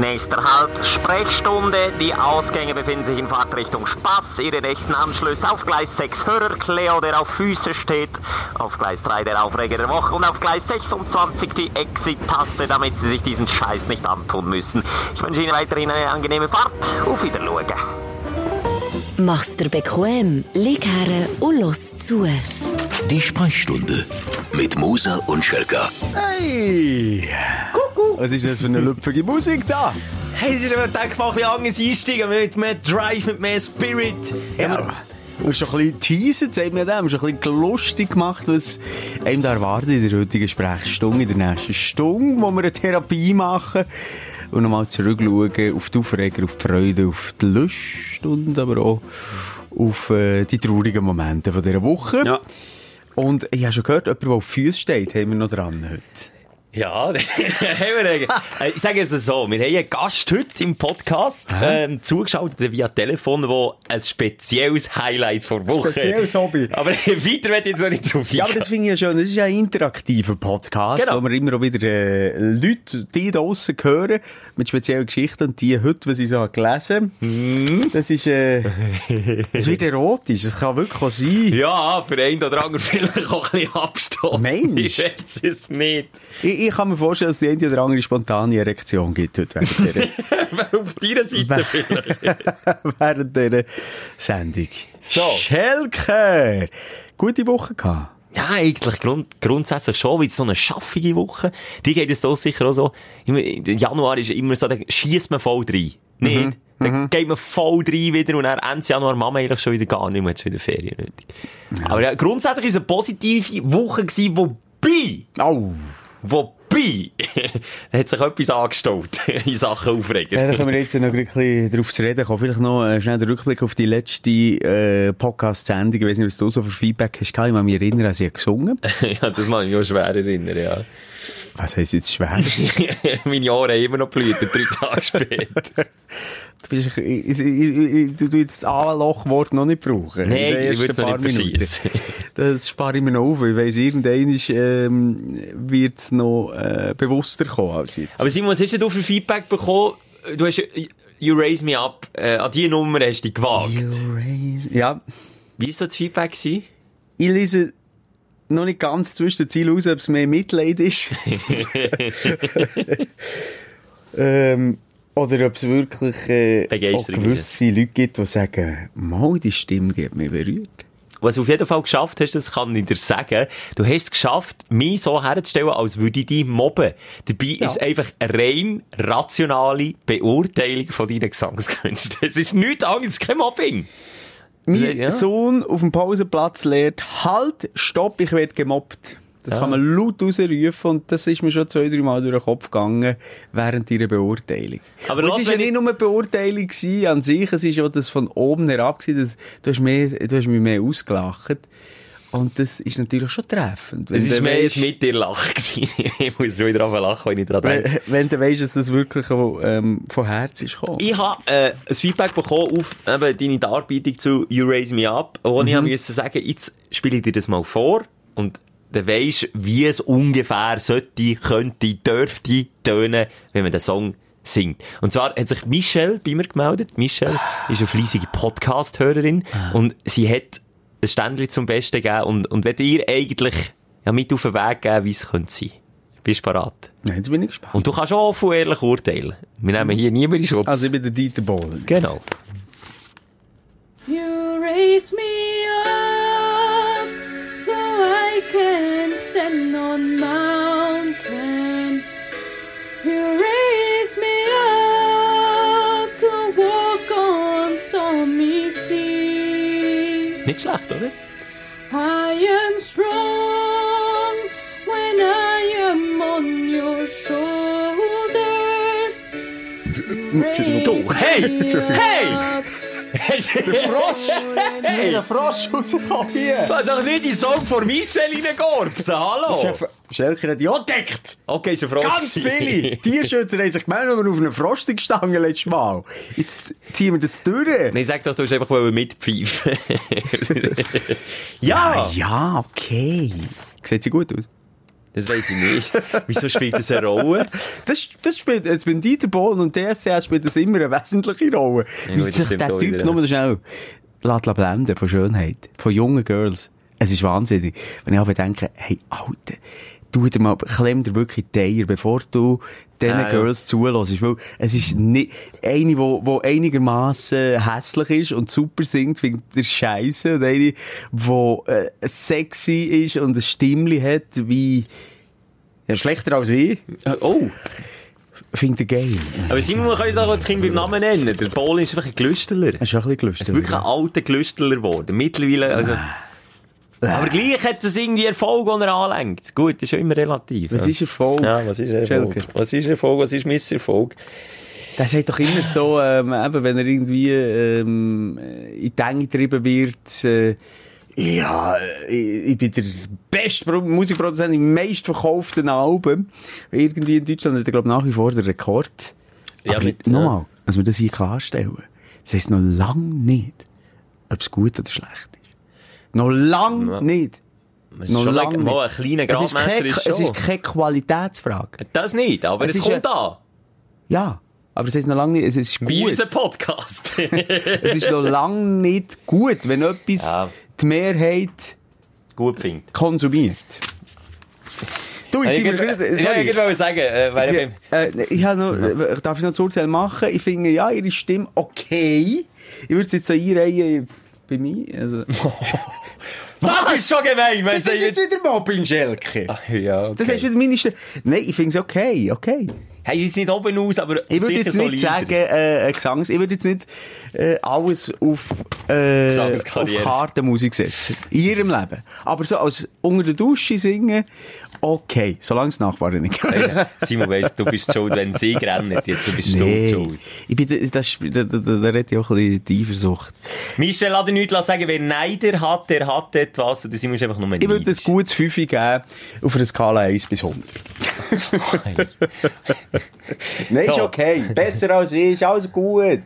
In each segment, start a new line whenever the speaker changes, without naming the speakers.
Nächster Halt, Sprechstunde. Die Ausgänge befinden sich in Fahrtrichtung Spaß. Ihre nächsten Anschlüsse auf Gleis 6 Hörer Cleo, der auf Füße steht. Auf Gleis 3 der Aufreger der Woche und auf Gleis 26 die Exit-Taste, damit Sie sich diesen Scheiß nicht antun müssen. Ich wünsche Ihnen weiterhin eine angenehme Fahrt. Auf Wiedersehen.
Mach's dir bequem, lieg her und los zu.
Die Sprechstunde mit Musa und Schelka.
Hey! Kuckuck! Was ist das für eine lüpfige Musik da?
Hey, das ist aber, denke mal, ein bisschen anders einsteigen, mit mehr Drive, mit mehr Spirit.
Ja. Du hast schon ein bisschen teasert, sagt mir dem, schon ein bisschen lustig gemacht, was einem da erwartet in der heutigen Sprechstunde, in der nächsten Stunde, wo wir eine Therapie machen und nochmal zurückschauen auf die Aufreger, auf die Freude, auf die Lust und aber auch auf äh, die traurigen Momente von dieser Woche.
Ja.
Und ich habe schon gehört, jemand, der auf Füßen steht, haben wir noch dran heute.
Ja, wir. Ich sage es so, wir haben einen Gast heute im Podcast ähm, zugeschaltet via Telefon, der ein spezielles Highlight vor Woche
Spezielles Hobby.
Aber weiter ich jetzt noch nicht drauf
Ja, aber das finde ich ja schön. Das ist ja ein interaktiver Podcast,
Genau.
wo wir immer auch wieder äh, Leute, die da draussen hören, mit speziellen Geschichten. Und die heute, was ich so habe gelesen
Mhm.
das ist, äh, es wird erotisch. Das kann wirklich auch sein.
Ja, für einen oder anderen vielleicht auch ein bisschen Abstoß.
Mensch.
Ich weiß es nicht.
Ich, ich kann mir vorstellen, dass die eine oder andere spontane Erektion gibt heute während
Auf deiner Seite vielleicht.
während dieser Sendung.
So.
Schelker! Gute Woche gehabt.
Ja, eigentlich grund grundsätzlich schon, weil so eine schaffige Woche, die geht es doch sicher auch so. Im Januar ist immer so, da schießt man voll rein. Nicht? Dann geht man voll rein wieder und dann Ende Januar wir eigentlich schon wieder gar nicht mehr, hat schon wieder Ferien nötig. Aber ja, grundsätzlich war es eine positive Woche gewesen, wobei,
Au!
Wobei, da hat sich etwas angestaut in Sachen Aufreger.
Ja, da können wir jetzt noch ein bisschen drauf zu reden kommen. Vielleicht noch äh, schnell den Rückblick auf die letzte äh, Podcast-Sendung. Ich weiß nicht, was du so für Feedback hast. Ich kann mich erinnern, als sie gesungen
ja, das mag ich mich auch schwer erinnern, ja.
Was heisst jetzt schwer?
Meine Ohren immer noch blüten, drei Tage später.
du, bist, ich, ich, ich, du, du jetzt das A-Loch-Wort noch nicht brauchen.
Nein, ich würde es noch nicht
Minuten.
verschiessen.
Das spare ich mir noch auf. Ich weiss, irgendwann ist, ähm, wird es noch äh, bewusster kommen als jetzt.
Aber Simon, was hast du für Feedback bekommen? Du hast, äh, You Raise Me Up, äh, an die Nummer hast du dich gewagt.
You raise- Ja,
Wie war so das Feedback? Gewesen?
ich lese noch nicht ganz zwischen den Zielen raus, ob es mehr Mitleid ist. ähm, oder ob es wirklich äh, auch gewisse Leute gibt, die sagen, mal, die Stimme die hat mich berührt.
Was du auf jeden Fall geschafft hast, das kann ich dir sagen. Du hast es geschafft, mich so herzustellen, als würde ich dich mobben. Dabei ist es einfach eine rein rationale Beurteilung von deinen Gesangskünsten. Es ist nichts anderes, es ist kein Mobbing.
Mein
Ja.
Sohn auf dem Pausenplatz lehrt, halt, stopp, ich werde gemobbt. Das kann man laut rausrufen und das ist mir schon zwei, drei Mal durch den Kopf gegangen während ihrer Beurteilung.
Aber lass,
es war ja nicht nur eine Beurteilung an sich, es ist auch das von oben herab gewesen, dass, du, hast mehr, du hast mich mehr ausgelacht. Und das ist natürlich schon treffend.
Es war mehr ein mit dir lachen. gewesen. ich muss schon wieder lachen, wenn ich daran denke.
wenn, wenn du weißt, dass das wirklich ähm, von Herz ist gekommen.
Ich habe äh, ein Feedback bekommen auf eben, deine Darbietung zu You Raise Me Up, wo ich musste sagen, jetzt spiele ich dir das mal vor und dann weisst, wie es ungefähr sollte, könnte, dürfte tönen, wenn man den Song singt. Und zwar hat sich Michelle bei mir gemeldet. Michelle ist eine fleissige Podcast-Hörerin und sie hat ein Ständchen zum Besten gegeben und, und wird ihr eigentlich ja, mit auf den Weg geben, wie es könnte sein. Bist du bereit?
Ja, jetzt bin ich gespannt.
Und du kannst auch offen und ehrlich urteilen. Wir nehmen hier niemanden in Schutz.
also ich bin der Dieter Bohlen.
Genau.
You raise me up so I can stand on mountains. You raise
Nicht schlecht, oder?
I am strong when I am on your shoulders.
Du, hey, hey! Der Frosch! Hey!
Der Frosch rausgekommen hier!
Du hast doch nicht die Song von Michelle reingegorpsen, hallo!
Schelker hat ja entdeckt!
Okay, ist ein Frosch.
Ganz viele! Tierschützer haben sich gemeldet, wenn wir auf einer Frostung gestanden letztes Mal. Jetzt ziehen wir das durch.
Nein, sag doch, du hast einfach mitpfeifen. ja!
Ah, ja, okay. Sieht sie gut aus?
Das weiss ich nicht. Wieso spielt das eine Rolle?
Das, das spielt, jetzt beim Dieter Bohlen und DSCS spielt das immer eine wesentliche Rolle.
Ja,
Wie sich der Typ
wieder,
nur schnell lässt blenden von Schönheit, von jungen Girls. Es ist wahnsinnig. Wenn ich aber denke, hey, Alter, tu dir mal, klemm dir wirklich die Eier, bevor du diesen
Ja, ja.
Girls zulässt. Weil es ist nicht, eine, wo, wo einigermaßen hässlich ist und super singt, findet der Scheiße. Und eine, wo äh, sexy ist und ein Stimmli hat, wie, ja, schlechter als ich,
Oh.
findet er geil.
Aber Simon, man kann uns auch das Kind beim Namen nennen. Der Bohlen ist einfach ein Glüsteler.
Das ist ein bisschen
Er
gelustet.
ist wirklich ein alter Glüsteler geworden. Mittlerweile, also... Aber gleich hat es irgendwie Erfolg, den er anlenkt. Gut, das ist ja immer relativ.
Was
ja.
ist Erfolg?
Ja, was ist Erfolg?
Schelker.
Was ist Erfolg? Was ist Misserfolg?
Der sagt doch immer so, ähm, eben, wenn er irgendwie ähm, in die Enge getrieben wird, äh, ja, äh, ich, ich bin der beste Pro Musikproduzent im meistverkauften Album. Irgendwie in Deutschland hat er, glaube ich, nach wie vor den Rekord.
Ja,
Aber
mit-
nochmal, dass wir das hier klarstellen. Das heisst noch lange nicht, ob es gut oder schlecht ist. Noch lange
Ja.
nicht.
Das ist
Noch
schon
lange
ein, mal ein
nicht.
kleiner
Es ist,
Gradmesser
keine,
ist
es
schon.
ist keine Qualitätsfrage.
Das nicht, aber
Es
es,
ist
kommt
ja-
an.
Ja, aber es ist noch lange nicht, es ist gut.
unser Podcast.
Es ist noch lange nicht gut, wenn etwas
Ja.
die Mehrheit
Gut findet.
konsumiert. Du, jetzt
Ich
sind wir wieder,
ja, ich wollte sagen, äh, weil
Die,
ich
äh, ich habe noch, äh, darf ich noch zu Urteil machen? Ich finde, ja, ihre Stimme okay. Ich würde es jetzt so einreihen bei mir. Also.
Das ist schon gemein,
Das ist jetzt wieder Mobbing, Schelke.
Ja, okay.
Das ist wieder Stimme. Nein, ich finde es okay, okay.
Hey, ist nicht oben aus, aber
Ich würde jetzt nicht sagen, äh, Gesangs, ich würde jetzt nicht äh, alles auf, äh, auf. Kartenmusik setzen. In ihrem Leben. Aber so als unter der Dusche singen, okay. Solange es Nachbarn nicht
Hey, Simon, weißt du, bist schuld, wenn sie rennen. Jetzt bist du
Nee.
schuld.
Ich bin, das, das, da, da, da, da ja auch ein bisschen die Eifersucht.
Michel, lass dir nichts sagen, wer Neider hat, der hat etwas. Und Simon ist einfach nur
Ich würde ein
neidisch.
gutes 5 geben auf einer Skala 1 bis 100. Nein, ist
So.
okay. Besser als ich, ist alles gut.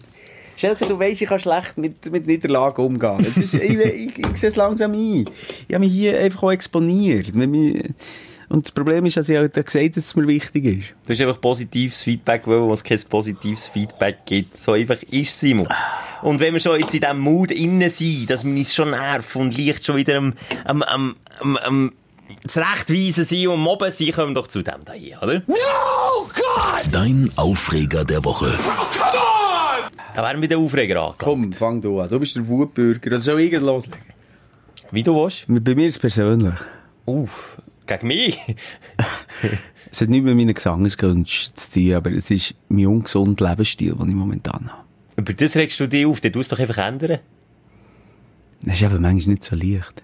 Schelke, du weißt, ich kann schlecht mit, mit Niederlagen umgehen. Ist, ich, ich, ich, sehe es langsam ein. Ich habe mich hier einfach auch exponiert. Und das Problem ist, dass ich halt gesagt habe, dass es mir wichtig ist.
Du hast einfach positives Feedback wollen, wo es kein positives Feedback gibt. So einfach ist Simon. Und wenn wir schon jetzt in diesem Mood innen sind, dass wir uns schon nerven und leicht schon wieder am, am, am, am, am zurechtweisen sind und mobben sind, kommen wir doch zu dem da hier, oder?
Dein Aufreger der Woche.
Da wären wir den Aufreger angekommen.
Komm, fang du an. Du bist der Wutbürger. Das soll ich loslegen.
Wie du willst?
Bei mir ist es persönlich.
Uff, gegen mich?
Es hat nichts mit meinen Gesangskünsten zu tun, aber es ist mein ungesunder Lebensstil, den ich momentan habe.
Über das regst du dich auf, dann tust du doch einfach ändern.
Das ist eben manchmal nicht so leicht.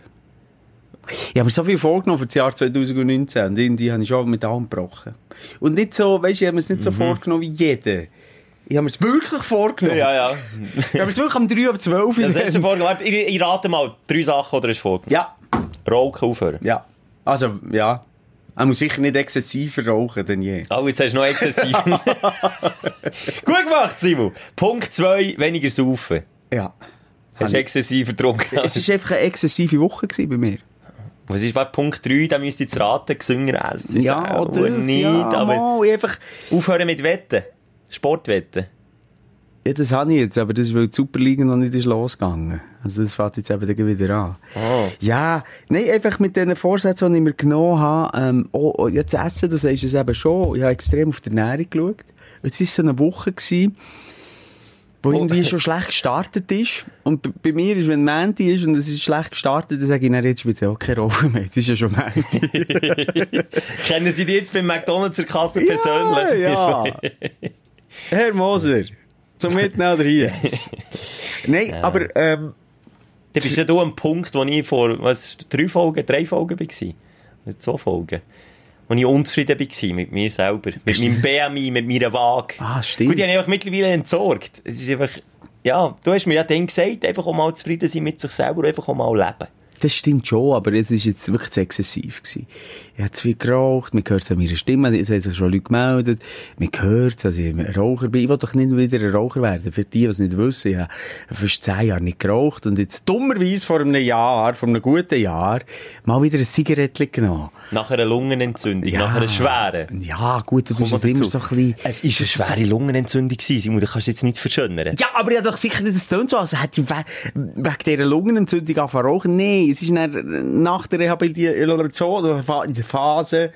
Ich habe mir so viel vorgenommen für das Jahr 2019 und irgendwie habe ich schon mit allem gebrochen. Und nicht so, weißt du, ich habe mir es nicht so vorgenommen wie jeder. Ich habe mir es wirklich vorgenommen.
ja.
Ich habe mir es wirklich am 3 ab 12
Das hast du vorgenommen. Ich, ich rate mal, drei Sachen, oder hast du vorgenommen?
Ja,
Rauchen aufhören.
ja. Also, ja. Er muss sicher nicht exzessiver rauchen denn je.
Oh, jetzt hast du noch exzessiv. Gut gemacht, Simon. Punkt zwei, weniger saufen.
Ja.
Hast du exzessiv getrunken?
Es war einfach eine exzessive Woche bei mir.
Was ist bei Punkt 3? Da müsst ihr jetzt raten, gesünger essen.
Ja, oder?
nicht,
ja,
aber
mal, einfach...
aufhören mit Wetten. Sportwetten.
Ja, das habe ich jetzt, aber das ist, weil die Superliga noch nicht ist losgegangen. Also das fängt jetzt eben dann wieder an.
Oh.
Ja, nein, einfach mit diesen Vorsätzen, die ich mir genommen habe, ähm, oh, oh, jetzt essen, du sagst es eben schon, ich habe extrem auf die Ernährung geschaut. Es war so eine Woche, gewesen, wo irgendwie schon schlecht gestartet ist. Und bei mir ist, wenn Mandy ist und es ist schlecht gestartet, dann sage ich, nein, jetzt spielt es ja auch keine Rolle mehr. Es ist ja schon Mandy.
Kennen Sie die jetzt beim McDonalds der Kasse persönlich?
Ja, ja. Herr Moser, zum Mitnehmen oder hier? Nein, aber, ähm,
Dann bist ja du am Punkt, wo ich vor, was, drei Folgen, drei Folgen war. Oder zwei Folgen. Wo ich unzufrieden war mit mir selber. Mit meinem BMI, mit meiner Waage.
Ah, stimmt.
Gut, die habe ich einfach mittlerweile entsorgt. Es ist einfach, ja, du hast mir ja dann gesagt, einfach auch mal zufrieden sein mit sich selber und einfach auch mal leben.
Das stimmt schon, aber es ist jetzt wirklich zu exzessiv gewesen. Ich habe zu viel geraucht, man hört es an meiner Stimme, es haben sich schon Leute gemeldet, man hört es, dass ich ein Raucher bin. Ich will doch nicht wieder ein Raucher werden. Für die, die es nicht wissen, ich habe fast zehn Jahre nicht geraucht und jetzt dummerweise vor einem Jahr, vor einem guten Jahr, mal wieder ein Zigarettchen genommen.
Nach einer Lungenentzündung, nach einer schweren.
Ja, gut, du
Komm
es immer so ein bisschen...
Es ist eine schwere Lungenentzündung gewesen, Simon, das kannst du jetzt nicht verschönern.
Ja, aber ich hab doch sicher nicht, das tönt so, als hätte ich we wegen dieser Lungenentzündung angefangen rauchen. Nein, es ist dann nach der Rehabilitation, oder in der Phase,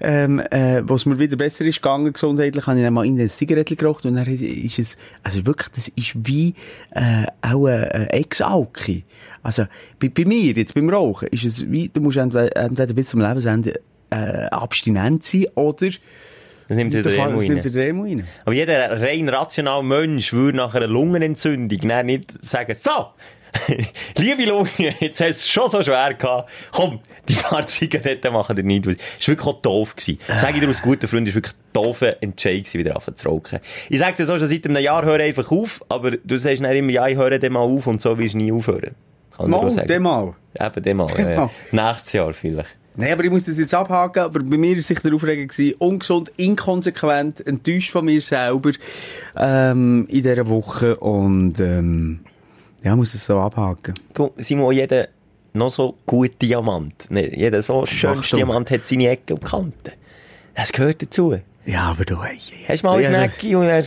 ähm, äh, wo es mir wieder besser ist gegangen, gesundheitlich, habe ich dann mal in eine Zigarette geraucht und dann ist es, also wirklich, das ist wie, äh, auch ein Ex-Alki. Also, bei, bei mir, jetzt beim Rauchen, ist es wie, du musst entweder, entweder bis zum Lebensende, äh, abstinent sein, oder,
Das nimmt
der nimmt
rein. Aber jeder rein rationale Mensch würde nach einer Lungenentzündung nicht sagen, so, liebe Lunge, jetzt hast du es schon so schwer gehabt, komm, die paar Zigaretten machen dir nicht. Das war wirklich auch doof. Gewesen. Sag ich dir aus guter Freund, es war wirklich doofer Entscheid gewesen, wieder anfangen zu rauchen. Ich sag dir so schon seit einem Jahr, hör einfach auf, aber du sagst dann immer, ja, ich höre dann mal auf und so wirst du nie aufhören. Kann
Mal, dem mal.
Eben, dem mal. Ja, ja. Nächstes Jahr vielleicht.
Nein, aber ich muss das jetzt abhaken, aber bei mir war sicher der Aufreger gewesen, ungesund, inkonsequent, enttäuscht von mir selber, ähm, in dieser Woche und, ähm, ja, muss es so abhaken.
Guck, Simon, jeder noch so gute Diamant, ne, jeder so schönes
Achtung.
Diamant hat seine Ecken und Kanten. Das gehört dazu.
Ja, aber du, hey, hey,
Hast du mal ein
ja,
Necki und dann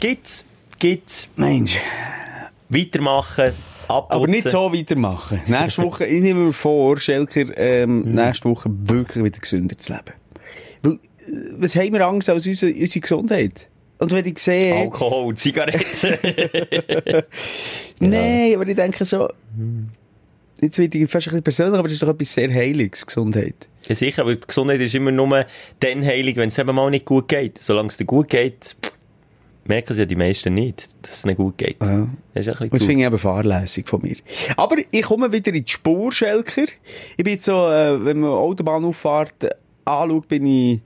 gibt's, gibt's,
Mensch,
weitermachen, abputzen.
aber nicht so weitermachen. Nächste Woche, ich nehme mir vor, Schelker, ähm, nächste Woche wirklich wieder gesünder zu leben. Weil, äh, was haben wir Angst als unsere, unsere Gesundheit? Und wenn ich sehe...
Alkohol, Zigaretten.
Nein, aber ich denke so, jetzt wird ich fast ein bisschen persönlich, aber das ist doch etwas sehr Heiliges, Gesundheit.
ja, sicher, aber Gesundheit ist immer nur dann heilig, wenn es eben mal nicht gut geht. Solange es dir gut geht, merken es ja die meisten nicht, dass es nicht gut geht.
Ja.
Das ist ein
Das finde ich eben fahrlässig von mir. Aber ich komme wieder in die Spur, Schelker. Ich bin jetzt so, äh, wenn man Autobahnauffahrt äh, anschaut, bin ich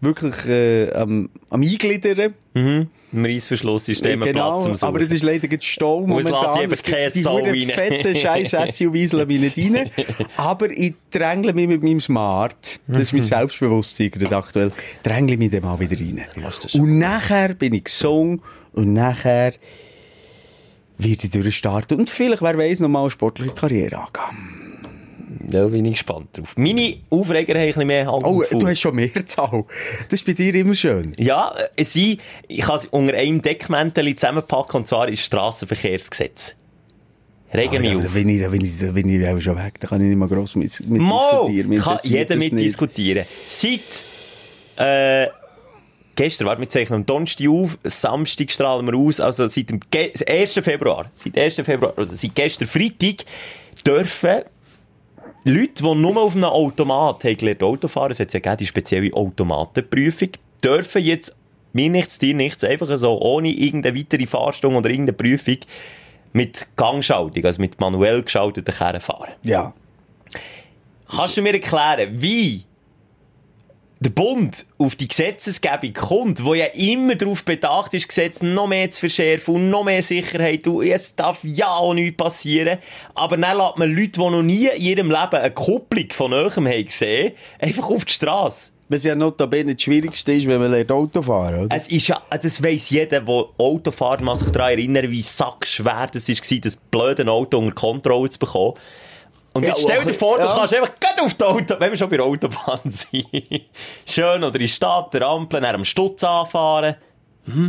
wirklich äh, am, am Eingliedern.
Mhm. Im Reissverschlusssystem einen
genau,
Platz
aber es ist leider gerade Stau momentan. Es
keine
die
rein.
fetten scheiß SUVs nicht rein. Aber ich drängle mich mit meinem Smart, das ist mein Selbstbewusstsein gerade aktuell, drängle mich dann mal wieder rein. Und nachher bin ich gesungen und nachher werde ich durchstarten und vielleicht, wer weiß, noch mal eine sportliche Karriere angehen.
Da bin ich gespannt drauf. Meine Aufreger haben ein bisschen mehr Hand
Oh, du hast schon Mehrzahl. Das ist bei dir immer schön.
Ja, äh, sie, ich kann es unter einem Deckmäntel zusammenpacken, und zwar ist das Strassenverkehrsgesetz. Regen mich
Ah,
auf.
da bin ich, bin ich, bin ich auch schon weg. Da kann ich nicht mal gross mit, mit
Mo,
diskutieren. Mich
kann jeder
das nicht.
mitdiskutieren. Seit, äh, gestern, warte, wir zeichnen am Donnerstag auf, Samstag strahlen wir aus, also seit dem Ge 1. Februar, seit 1. Februar, also seit gestern Freitag, dürfen Leute, die nur auf einem Automat haben gelernt Auto fahren, es hat ja gegeben, die spezielle Automatenprüfung, dürfen jetzt, mir nichts, dir nichts, einfach so, ohne irgendeine weitere Fahrstunde oder irgendeine Prüfung, mit Gangschaltung, also mit manuell geschalteten Kerren fahren.
Ja.
Kannst du mir erklären, wie der Bund auf die Gesetzesgebung kommt, wo ja immer darauf bedacht ist, Gesetze noch mehr zu verschärfen und noch mehr Sicherheit und es darf ja auch nichts passieren, aber dann lässt man Leute, die noch nie in ihrem Leben eine Kupplung von Neuem haben gesehen, einfach auf die Straße.
Was ja notabene das Schwierigste ist, wenn man lernt Auto fahren, oder?
Es ist ja, das weiss jeder, der Auto fährt, man sich daran erinnern, wie sackschwer das war, das blöde Auto unter Kontrolle zu bekommen. Und
Ja,
jetzt stell dir
aber-
vor, du
ja.
kannst einfach gerade auf die Auto, wenn wir schon bei der Autobahn sind. Schön, oder in der Stadt, der Ampel, dann am Stutz anfahren.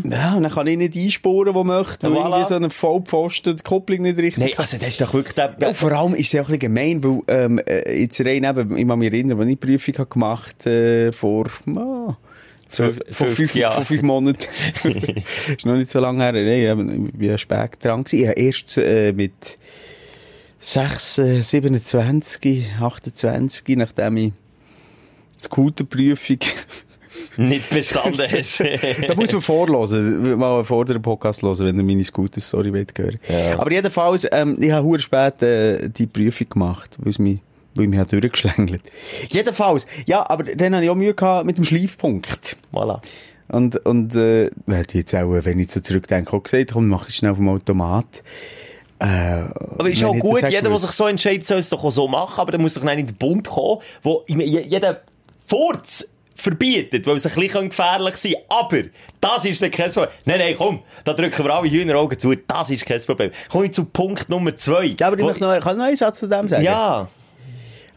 Ja, und dann kann ich nicht einspuren, wo möchte, weil
Ja, voilà.
irgendwie so ein Vollpfosten die Kupplung nicht richtig
Nein, also das ist doch wirklich der...
Ja, vor allem ist es ja auch ein bisschen gemein, weil, ähm, äh, jetzt rein eben, ich kann mich erinnern, als ich die Prüfung habe gemacht, äh, vor, ah,
Zwölf-
vor
50
fünf,
Jahren.
vor fünf Monaten. ist noch nicht so lange her. Nein, ich war spät dran. gewesen. Ich habe erst, äh, mit 6, äh, 27, 28, nachdem ich die Scooterprüfung
nicht bestanden hast.
da muss man vorlesen, mal vor dem Podcast hören, wenn ihr meine Scooter-Story hören Aber jedenfalls, ähm, ich habe hure spät äh, die Prüfung gemacht, weil es mich, weil ich mich hat durchgeschlängelt. Jedenfalls, ja, aber dann habe ich auch Mühe gehabt mit dem Schleifpunkt.
voilà.
Und, und, äh, hätte jetzt auch, wenn ich so zurückdenke, auch gesagt, komm, mach ich schnell auf dem Automat.
aber ist auch gut, jeder, der sich so entscheidet, soll es doch auch so machen, aber dann muss doch nicht in den Bund kommen, wo jeder Furz verbietet, weil es ein bisschen gefährlich sein kann. Aber das ist dann kein Problem. Nein, nein, komm, da drücken wir alle Hühneraugen zu, das ist kein Problem. Komm ich zu Punkt Nummer zwei.
Ja, aber ich noch, kann noch einen Satz zu dem sagen?
Ja,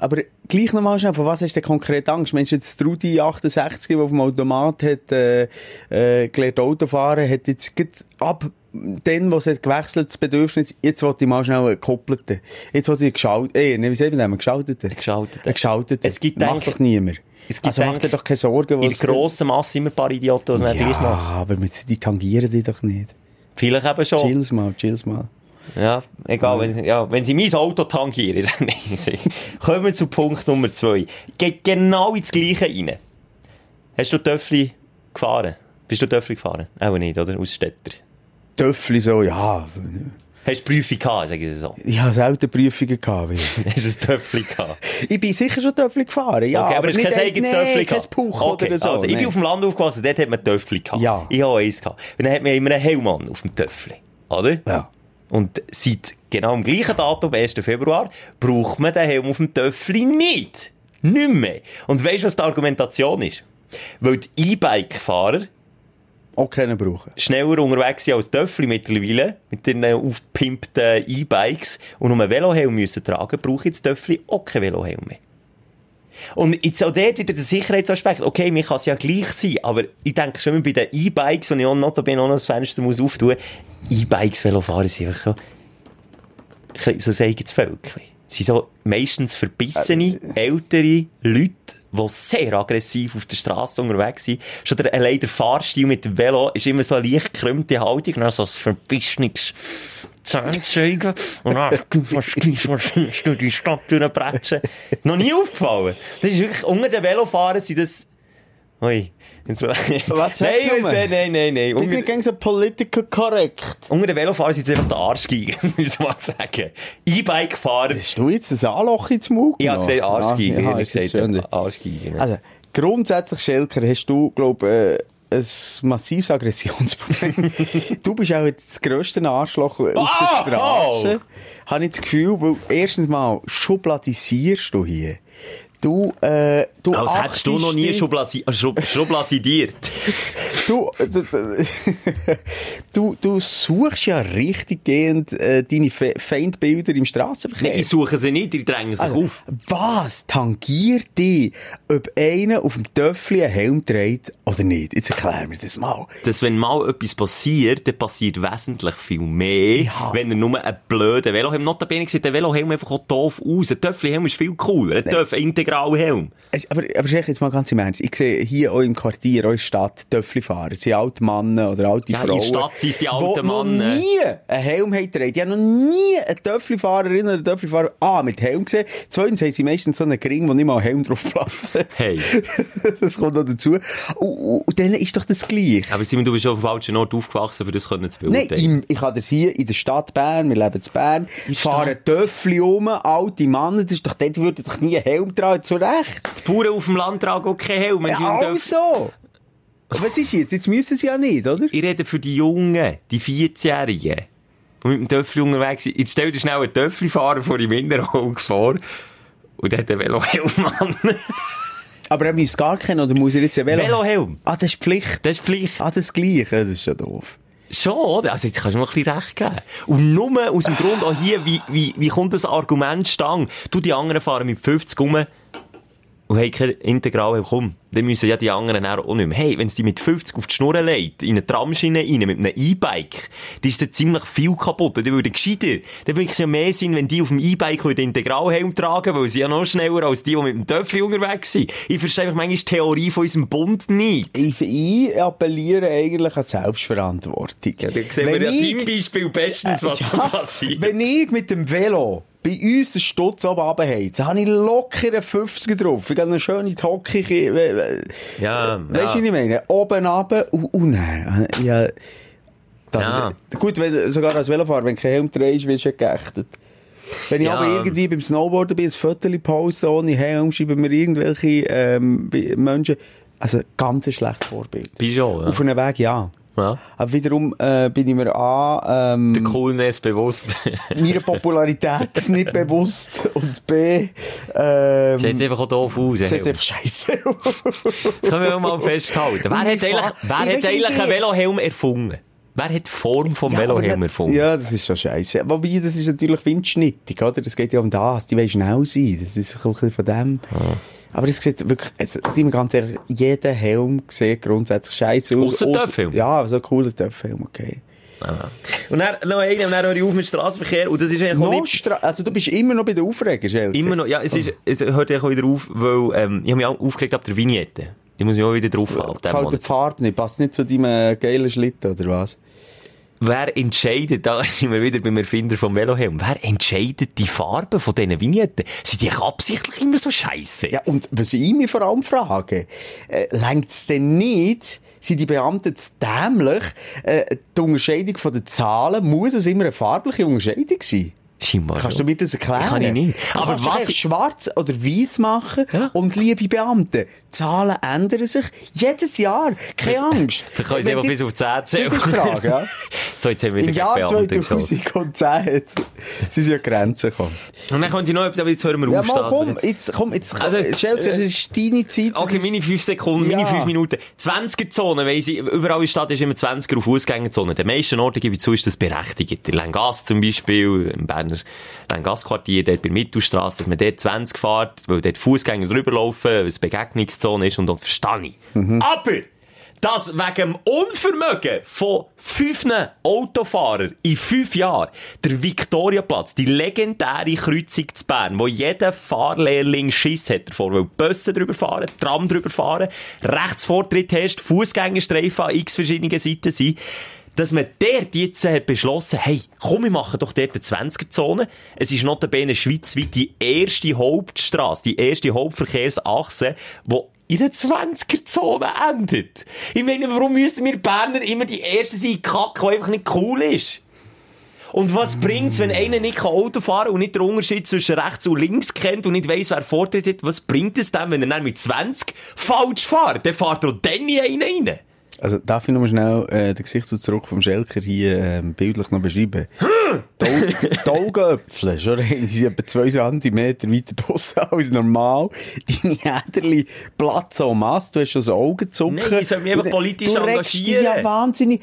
Aber gleich nochmal schnell, von was hast du konkret Angst? Meinst du jetzt die Rudi 68, die auf dem Automat hat, äh, äh, gelernt Auto fahren, hat jetzt ab dann, wo es hat gewechselt, das Bedürfnis, jetzt wollte ich mal schnell einen gekoppelten. Jetzt wollte ich geschaltet, eh, ne, wie sagt man einen geschalteten?
Geschalteten.
Geschalteten.
Es gibt
Macht doch niemand.
es gibt
also mach
denk-
dir doch keine Sorgen,
in der grossen Masse immer ein paar Idioten, die es nicht gleich
Ja,
machen.
aber mit, die tangieren die doch nicht.
Vielleicht eben schon.
Chills mal, chills mal.
Ja, egal, wenn, sie- ja, wenn sie mein Auto tangieren, Kommen wir zu Punkt Nummer zwei. Geht genau ins Gleiche rein. Hast du Töffli gefahren? Bist du Töffli gefahren? Auch nicht, oder? Aus Städter.
Töffli so, ja.
Hast du Prüfung gehabt, sag ich so.
Ich habe selten Prüfungen gehabt.
Hast du ein Töffli gehabt?
Ich bin sicher schon Töffli gefahren, ja.
okay, aber, es ist kein eigenes
nee,
Töffli
kein. Puch
okay,
oder so.
Also, ich bin auf dem Land aufgewachsen, dort hat man Töffli gehabt.
Ja.
Ich habe eins gehabt. Und dann hat man immer einen Helm auf dem Töffli. Oder?
Ja.
Und seit genau am gleichen Datum, 1. Februar, braucht man den Helm auf dem Töffli nicht. Nicht mehr. Und weißt du, was die Argumentation ist? Weil die E-Bike-Fahrer
Auch keinen brauchen.
schneller unterwegs sind als Töffli mittlerweile, mit den aufgepimpten E-Bikes, und um einen Velohelm müssen tragen, brauche ich jetzt Töffli auch keinen Velohelm mehr. Und jetzt auch dort wieder der Sicherheitsaspekt. Okay, mir kann es ja gleich sein, aber ich denke schon immer bei den E-Bikes, und ich auch notabene auch noch das Fenster muss auftun, E-Bikes, Velofahren sind einfach so, ein so ein eigenes Völkchen. Sind so meistens verbissene, ältere Leute, die sehr aggressiv auf der Straße unterwegs sind. Schon der, allein der Fahrstil mit dem Velo ist immer so eine leicht gekrümmte Haltung, dann so ein verbissenes Zahnzeigen. Und dann, du die Stadt durchbretschen. Noch nie aufgefallen. Das ist wirklich, unter den Velofahrern sind das, ui. Jetzt,
Was
nein,
sagst du,
nein, nein, nein, nein.
Die sind gegen so political correct.
unter den Velofahrern sind es einfach die Arschgeigen, muss ich mal sagen. E-Bike-Fahrer,
Hast du jetzt ein Anloch ins Maul
ich habe gesagt Arschgeigen,
Ja,
ja,
ja,
ich gesagt
schön.
Arschgeigen.
Also, grundsätzlich, Schelker, hast du, glaub äh, ein massives Aggressionsproblem. du bist auch jetzt das grösste Arschloch auf
Ah,
der Straße. Habe ich das Gefühl, weil erstens mal schubladisierst du hier. Du, äh, du
Als hättest du noch nie Schub Schublasidiert.
Du, du, du, suchst ja richtig gehend äh, deine Fe Feindbilder im Straßenverkehr.
Nein, ich suche sie nicht, die drängen sich
Also,
auf.
Was tangiert dich, ob einer auf dem Töffel einen Helm trägt oder nicht? Jetzt erklär mir das mal.
Dass wenn mal etwas passiert, dann passiert wesentlich viel mehr,
Ja.
wenn er nur einen blöden Velohelm, notabene sieht der Velohelm einfach auch doof aus. Ein Töffli-Helm ist viel cooler, ein Töff, ein integraler Helm.
Es- Aber, aber Schech, jetzt mal ganz im Ernst. Ich sehe hier auch im Quartier, auch in der Stadt, Töffli fahren. Es sind alte Männer oder alte
Ja, in
Frauen.
der Stadt sind es die alten
die noch
Männer.
nie einen Helm haben getragen. Die haben noch nie eine Töffli-Fahrerin oder einen Töffli-Fahrer A mit Helm gesehen. Zweitens haben sie meistens so einen Gring, wo nicht mal ein Helm drauf platzt.
Hey.
das kommt noch dazu. Und, und, dann ist doch das gleich.
Aber Simon, du bist auf dem falschen Ort aufgewachsen, für das können zu
Nein,
beurteilen.
im, ich kann das hier in der Stadt Bern, wir leben in Bern, fahren Töffli um, alte Männer, das ist doch, dort würde doch nie ein Helm tragen, zu Recht.
Bauern auf dem Land tragen auch keinen Helm.
Ja,
Töff-
also. Was ist jetzt? Jetzt müssen sie ja nicht, oder?
Ich rede für die Jungen, die 14-Jährigen, die mit dem Töffel unterwegs sind. Jetzt stell dir schnell einen Töffelfahrer vor im Innenauge vor. Und der hat einen Velohelm an.
Aber er muss gar keinen, oder muss er jetzt ein Velo?
Velohelm.
Ah, das ist Pflicht.
Das ist Pflicht.
Ah, das Gleiche, das ist schon doof.
Schon, oder? Also jetzt kannst du mir ein bisschen recht geben. Und nur aus dem Grund auch hier, wie, wie, wie kommt das Argument stang? Du, die anderen fahren mit 50 rum und haben kein Integral, komm, dann müssen ja die anderen auch nicht mehr. Hey, wenn es die mit 50 auf die Schnur legt, in eine Tramschiene rein, mit einem E-Bike, dann ist da ziemlich viel kaputt. Dann würde gescheiter, dann würde es ja mehr Sinn, wenn die auf dem E-Bike den Integralhelm tragen, weil sie ja noch schneller als die, die mit dem Töffel unterwegs sind. Ich verstehe einfach manchmal die Theorie von unserem Bund nicht.
Ich, ich appelliere eigentlich an die Selbstverantwortung.
Ja, dann sehen wir ja deinem Beispiel bestens, was da passiert.
Wenn ich mit dem Velo bei uns den Stutz oben runterheize, habe ich locker einen 50er drauf. Ich habe eine schöne Hocke.
Ja,
Weißt du,
ja.
wie ich meine? Oben runter und, dann, ja,
Ja.
ist, gut, wenn, sogar als Velofahrer, wenn du keinen Helm trägst, wirst du geächtet. Wenn ich
Ja.
aber irgendwie beim Snowboarden bin, ein Viertel poste ohne Helm, schreiben mir irgendwelche ähm, Menschen, also ganz ein schlechtes Vorbild.
Bist schon, ja.
Auf einem Weg, ja.
Ja.
Aber wiederum äh, bin ich mir A, ähm,
Der Coolness bewusst.
meiner Popularität nicht bewusst und B, ähm,
Sieht einfach auch doof aus.
sieht einfach scheiße.
Können wir mal festhalten. Wer hat
Ich
eigentlich, wer hat eigentlich einen Velohelm erfunden? Wer hat die Form vom Velohelm
man-
erfunden?
Ja, das ist schon scheiße. Wobei, das ist natürlich windschnittig, oder? Das geht ja um das. Die wollen schnell sein. Das ist ein bisschen von dem. Aber es sieht wirklich, es, sind wir ganz ehrlich, jeder Helm sieht grundsätzlich scheiße aus.
Ausser
Ausser-
Töpfhelm.
Ja, so ein cooler Töpfhelm, okay.
Und dann noch einen, und dann höre ich auf mit Straßenverkehr. Und das ist eigentlich
Noch
nicht...
Stra also du bist immer noch bei den Aufregern, Schelke.
Immer noch, ja, es, ist, es hört eigentlich auch wieder auf, weil, ähm, ich habe mich auch aufgeregt ab der Vignette. Die muss ich auch wieder drauf halten.
Gefällt der Pfad nicht? Passt nicht zu deinem geilen Schlitten, oder was?
Wer entscheidet, da sind wir wieder beim Erfinder vom Velohelm, wer entscheidet die Farben von diesen Vignetten? Sind die absichtlich immer so scheiße?
Ja, und was ich mich vor allem frage, äh, längt es denn nicht, sind die Beamten zu dämlich, äh, die Unterscheidung von den Zahlen, muss es immer eine farbliche Unterscheidung sein?
Scheinbar
Kannst du mir das erklären?
Kann ich nicht. Aber
kannst
was ich-
schwarz oder weiß machen
Ja.
und liebe Beamte, Zahlen ändern sich jedes Jahr. Keine Angst.
Dann können sie einfach bis auf 10 zählen.
Das ist die Frage, ja.
So, jetzt haben wir
Im
wieder
Jahr
Beamte geschossen.
2010 hat, sind sie an Grenzen gekommen.
Und dann könnte ich noch etwas, aber jetzt hören wir
Ja,
auf.
komm, jetzt, komm, jetzt,
Also,
also, Schelker, das ist deine Zeit.
Okay, meine 5 Sekunden, meine
Ja.
5 Minuten. 20er-Zone, weiss ich, überall in der Stadt ist immer 20er auf Fußgängerzone. Den meisten Orten, gebe ich zu, ist das berechtigt. Der Lengas zum Beispiel, im Berner Lengas-Quartier, dort bei der Mittelstrasse, dass man dort 20 fährt, weil dort Fußgänger drüber laufen, weil es Begegnungszone ist und da verstehe ich. Aber! dass wegen dem Unvermögen von fünf Autofahrern in fünf Jahren der Viktoriaplatz, die legendäre Kreuzung zu Bern, wo jeder Fahrlehrling Schiss hat davor, weil Busse drüber fahren, Tram drüber fahren, Rechtsvortritt hast, Fußgängerstreifen an x verschiedenen Seiten sind, dass man dort jetzt hat beschlossen, hey, komm, wir machen doch dort eine 20er-Zone. Es ist notabene schweizweit die erste Hauptstraße, die erste Hauptverkehrsachse, die in einer 20er-Zone endet. Ich meine, warum müssen wir Berner immer die Ersten sein, Kack, die einfach nicht cool ist? Und was bringt's, wenn einer nicht Auto fahren kann und nicht den Unterschied zwischen rechts und links kennt und nicht weiss, wer Vortritt hat? Was bringt es dann, wenn er dann mit 20 falsch fährt? Dann fährt er auch dann nie einen rein.
Also, darf ich mal schnell äh, den Gesichtsausdruck vom Schelker hier ähm, bildlich noch beschreiben? Die Augenöpfel, schon rein, die sind etwa zwei Zentimeter weiter draussen als normal. Deine Äderli platzen en masse, du hast schon das Augenzucken.
Nein, ich soll mich einfach
Du-
politisch
du regst dich
engagieren.
ja wahnsinnig.